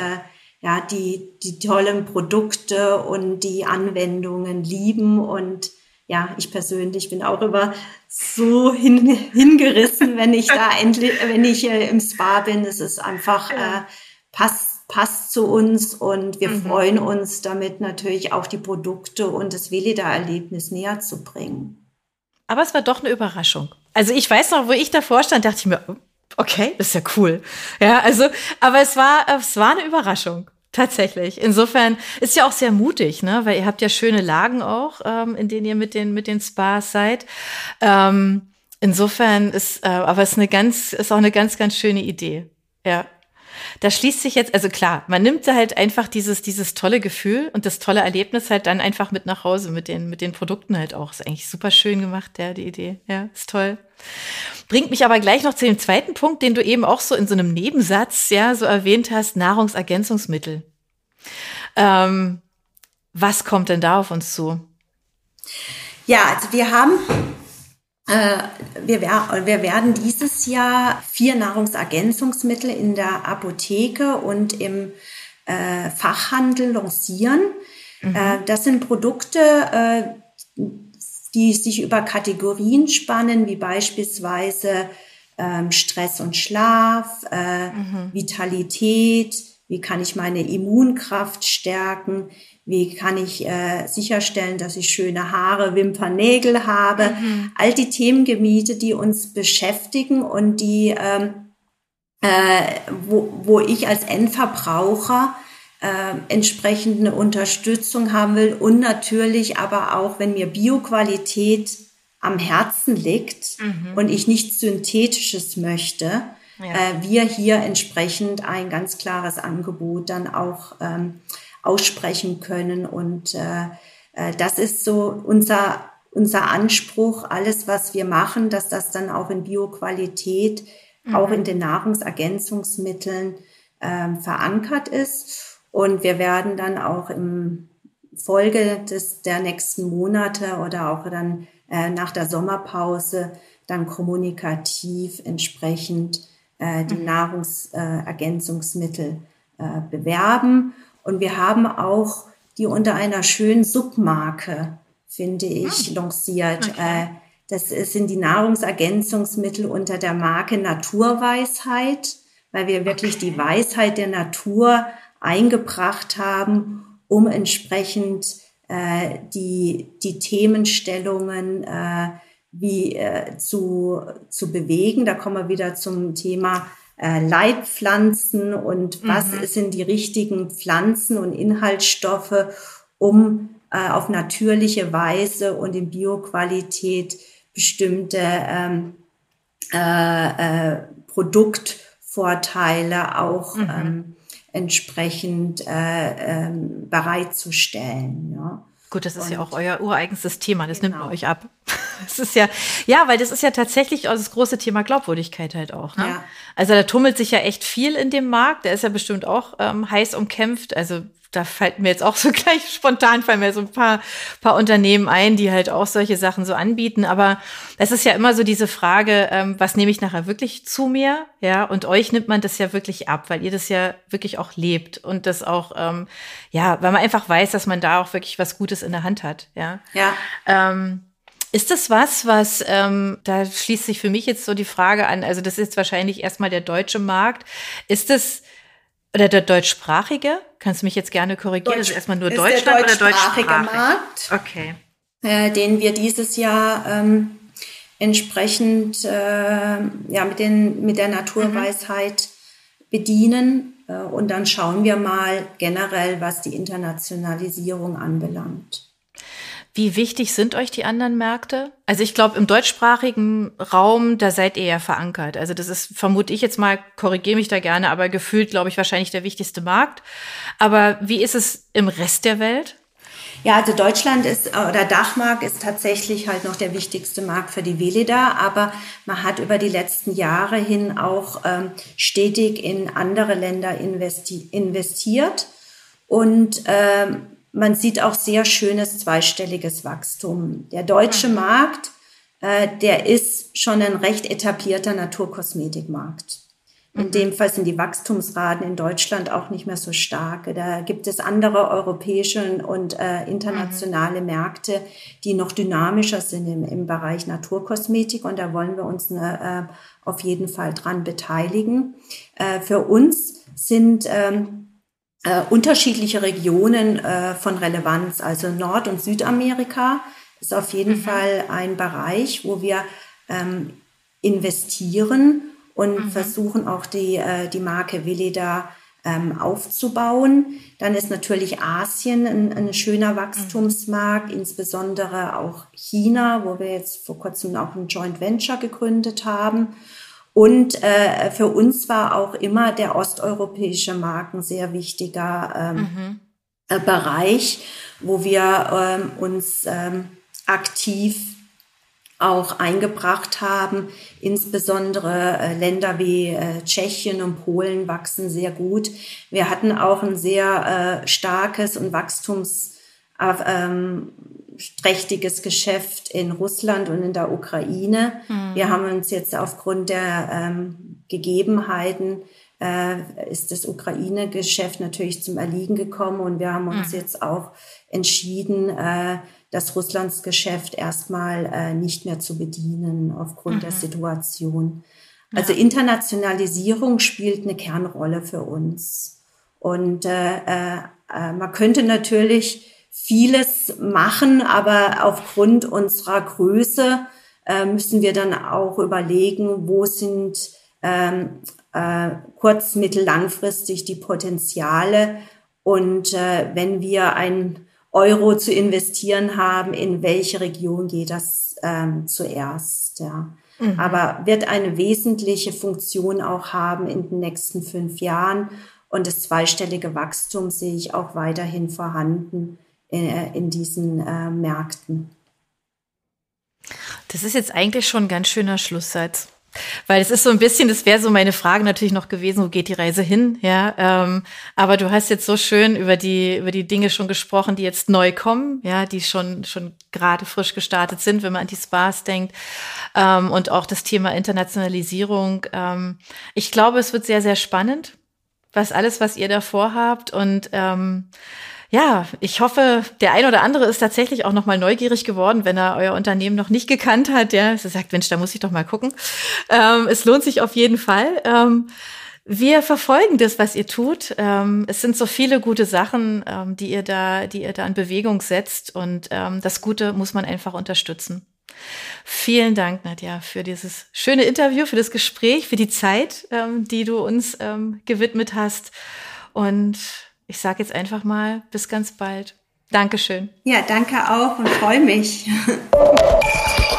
ja, die, die tollen Produkte und die Anwendungen lieben und ja, ich persönlich bin auch immer so hin, hingerissen, wenn ich da endlich, wenn ich äh, im Spa bin. Es ist einfach, äh, passt, passt zu uns und wir mhm. freuen uns damit natürlich auch die Produkte und das Velida-Erlebnis näher zu bringen. Aber es war doch eine Überraschung. Also ich weiß noch, wo ich davor stand, dachte ich mir, okay, das ist ja cool. Ja, also, aber es war, es war eine Überraschung. Tatsächlich. Insofern ist ja auch sehr mutig, ne? Weil ihr habt ja schöne Lagen auch, ähm, in denen ihr mit den mit den Spas seid. Ähm, insofern ist, äh, aber es ist eine ganz, ist auch eine ganz, ganz schöne Idee. Ja. Da schließt sich jetzt, also klar, man nimmt halt einfach dieses, dieses tolle Gefühl und das tolle Erlebnis halt dann einfach mit nach Hause, mit den, mit den Produkten halt auch. Ist eigentlich super schön gemacht, ja, die Idee. Ja, ist toll. Bringt mich aber gleich noch zu dem zweiten Punkt, den du eben auch so in so einem Nebensatz ja so erwähnt hast, Nahrungsergänzungsmittel. Ähm, was kommt denn da auf uns zu? Ja, also wir haben wir, wir, werden dieses Jahr vier Nahrungsergänzungsmittel in der Apotheke und im äh, Fachhandel lancieren. Mhm. Äh, das sind Produkte, äh, die sich über Kategorien spannen, wie beispielsweise ähm, Stress und Schlaf, äh, mhm. Vitalität, wie kann ich meine Immunkraft stärken, wie kann ich äh, sicherstellen, dass ich schöne Haare, Wimpern, Nägel habe. Mhm. All die Themengebiete, die uns beschäftigen und die, ähm, äh, wo, wo ich als Endverbraucher äh, entsprechend eine Unterstützung haben will und natürlich aber auch, wenn mir Bioqualität am Herzen liegt mhm. und ich nichts Synthetisches möchte, ja. äh, wir hier entsprechend ein ganz klares Angebot dann auch ähm, aussprechen können. Und äh, äh, das ist so unser, unser Anspruch, alles, was wir machen, dass das dann auch in Bioqualität, mhm. auch in den Nahrungsergänzungsmitteln äh, verankert ist. Und wir werden dann auch im Folge des, der nächsten Monate oder auch dann äh, nach der Sommerpause dann kommunikativ entsprechend äh, die mhm. Nahrungsergänzungsmittel äh, bewerben. Und wir haben auch die unter einer schönen Submarke, finde ich, ah. lanciert. Okay. Äh, das sind die Nahrungsergänzungsmittel unter der Marke Naturweisheit, weil wir wirklich okay. die Weisheit der Natur eingebracht haben, um entsprechend äh, die, die Themenstellungen äh, wie äh, zu, zu bewegen. Da kommen wir wieder zum Thema äh, Leitpflanzen und was mhm. sind die richtigen Pflanzen und Inhaltsstoffe, um äh, auf natürliche Weise und in Bioqualität bestimmte ähm, äh, äh, Produktvorteile auch mhm. ähm, entsprechend äh, ähm, bereitzustellen. Ja. Gut, das ist und, ja auch euer ureigenstes Thema, das genau. nimmt man euch ab. Das ist ja, ja, weil das ist ja tatsächlich auch das große Thema Glaubwürdigkeit halt auch. Ne? Ja. Also da tummelt sich ja echt viel in dem Markt, der ist ja bestimmt auch ähm, heiß umkämpft. Also da fällt mir jetzt auch so gleich spontan fallen mir so ein paar, paar Unternehmen ein, die halt auch solche Sachen so anbieten. Aber es ist ja immer so diese Frage, ähm, was nehme ich nachher wirklich zu mir? Ja, und euch nimmt man das ja wirklich ab, weil ihr das ja wirklich auch lebt und das auch, ähm, ja, weil man einfach weiß, dass man da auch wirklich was Gutes in der Hand hat. Ja. Ja. Ähm, ist das was, was, ähm, da schließt sich für mich jetzt so die Frage an, also das ist wahrscheinlich erstmal der deutsche Markt. Ist das, oder der deutschsprachige? Kannst du mich jetzt gerne korrigieren? Deutsch, ist erstmal nur Deutschland oder deutschsprachige Markt? Okay. Äh, den wir dieses Jahr ähm, entsprechend äh, ja mit den mit der Naturweisheit mhm. bedienen äh, und dann schauen wir mal generell, was die Internationalisierung anbelangt. Wie wichtig sind euch die anderen Märkte? Also ich glaube, im deutschsprachigen Raum, da seid ihr ja verankert. Also das ist, vermute ich jetzt mal, korrigiere mich da gerne, aber gefühlt, glaube ich, wahrscheinlich der wichtigste Markt. Aber wie ist es im Rest der Welt? Ja, also Deutschland ist oder Dachmarkt ist tatsächlich halt noch der wichtigste Markt für die Veleda, aber man hat über die letzten Jahre hin auch ähm, stetig in andere Länder investi investiert und ähm, man sieht auch sehr schönes zweistelliges Wachstum. Der deutsche mhm. Markt, äh, der ist schon ein recht etablierter Naturkosmetikmarkt. In mhm. dem Fall sind die Wachstumsraten in Deutschland auch nicht mehr so stark. Da gibt es andere europäische und äh, internationale mhm. Märkte, die noch dynamischer sind im, im Bereich Naturkosmetik und da wollen wir uns äh, auf jeden Fall dran beteiligen. Äh, für uns sind ähm, äh, unterschiedliche Regionen äh, von Relevanz. Also Nord- und Südamerika ist auf jeden mhm. Fall ein Bereich, wo wir ähm, investieren und mhm. versuchen auch die, äh, die Marke Veleda ähm, aufzubauen. Dann ist natürlich Asien ein, ein schöner Wachstumsmarkt, mhm. insbesondere auch China, wo wir jetzt vor kurzem auch ein Joint Venture gegründet haben. Und äh, für uns war auch immer der osteuropäische Markt ein sehr wichtiger ähm, mhm. äh, Bereich, wo wir ähm, uns ähm, aktiv auch eingebracht haben. Insbesondere äh, Länder wie äh, Tschechien und Polen wachsen sehr gut. Wir hatten auch ein sehr äh, starkes und wachstums äh, ähm, trächtiges Geschäft in Russland und in der Ukraine. Mhm. Wir haben uns jetzt aufgrund der ähm, Gegebenheiten äh, ist das Ukraine-Geschäft natürlich zum Erliegen gekommen und wir haben uns mhm. jetzt auch entschieden, äh, das Russlands Geschäft erstmal äh, nicht mehr zu bedienen aufgrund mhm. der Situation. Also. Internationalisierung spielt eine Kernrolle für uns. Und äh, äh, man könnte natürlich vieles machen, aber aufgrund unserer Größe äh, müssen wir dann auch überlegen, wo sind ähm, äh, kurz-, mittel-, langfristig die Potenziale. Und äh, wenn wir ein Euro zu investieren haben, in welche Region geht das ähm, zuerst? Ja. Mhm. Aber wird eine wesentliche Funktion auch haben in den nächsten fünf Jahren. Und das zweistellige Wachstum sehe ich auch weiterhin vorhanden in, äh, in diesen äh, Märkten. Das ist jetzt eigentlich schon ein ganz schöner Schlusssatz. Weil es ist so ein bisschen, das wäre so meine Frage natürlich noch gewesen, wo geht die Reise hin? Ja, ähm, aber du hast jetzt so schön über die über die Dinge schon gesprochen, die jetzt neu kommen, ja, die schon schon gerade frisch gestartet sind, wenn man an die Spas denkt ähm, und auch das Thema Internationalisierung. Ähm, ich glaube, es wird sehr sehr spannend, was alles, was ihr da vorhabt und ähm, ja, ich hoffe, der ein oder andere ist tatsächlich auch noch mal neugierig geworden, wenn er euer Unternehmen noch nicht gekannt hat. Ja, er sagt, Mensch, da muss ich doch mal gucken. Ähm, es lohnt sich auf jeden Fall. Ähm, wir verfolgen das, was ihr tut. Ähm, es sind so viele gute Sachen, ähm, die ihr da, die ihr da in Bewegung setzt. Und ähm, das Gute muss man einfach unterstützen. Vielen Dank, Nadja, für dieses schöne Interview, für das Gespräch, für die Zeit, ähm, die du uns gewidmet hast. Und ich sage jetzt einfach mal, bis ganz bald. Dankeschön. Ja, danke auch und freue mich.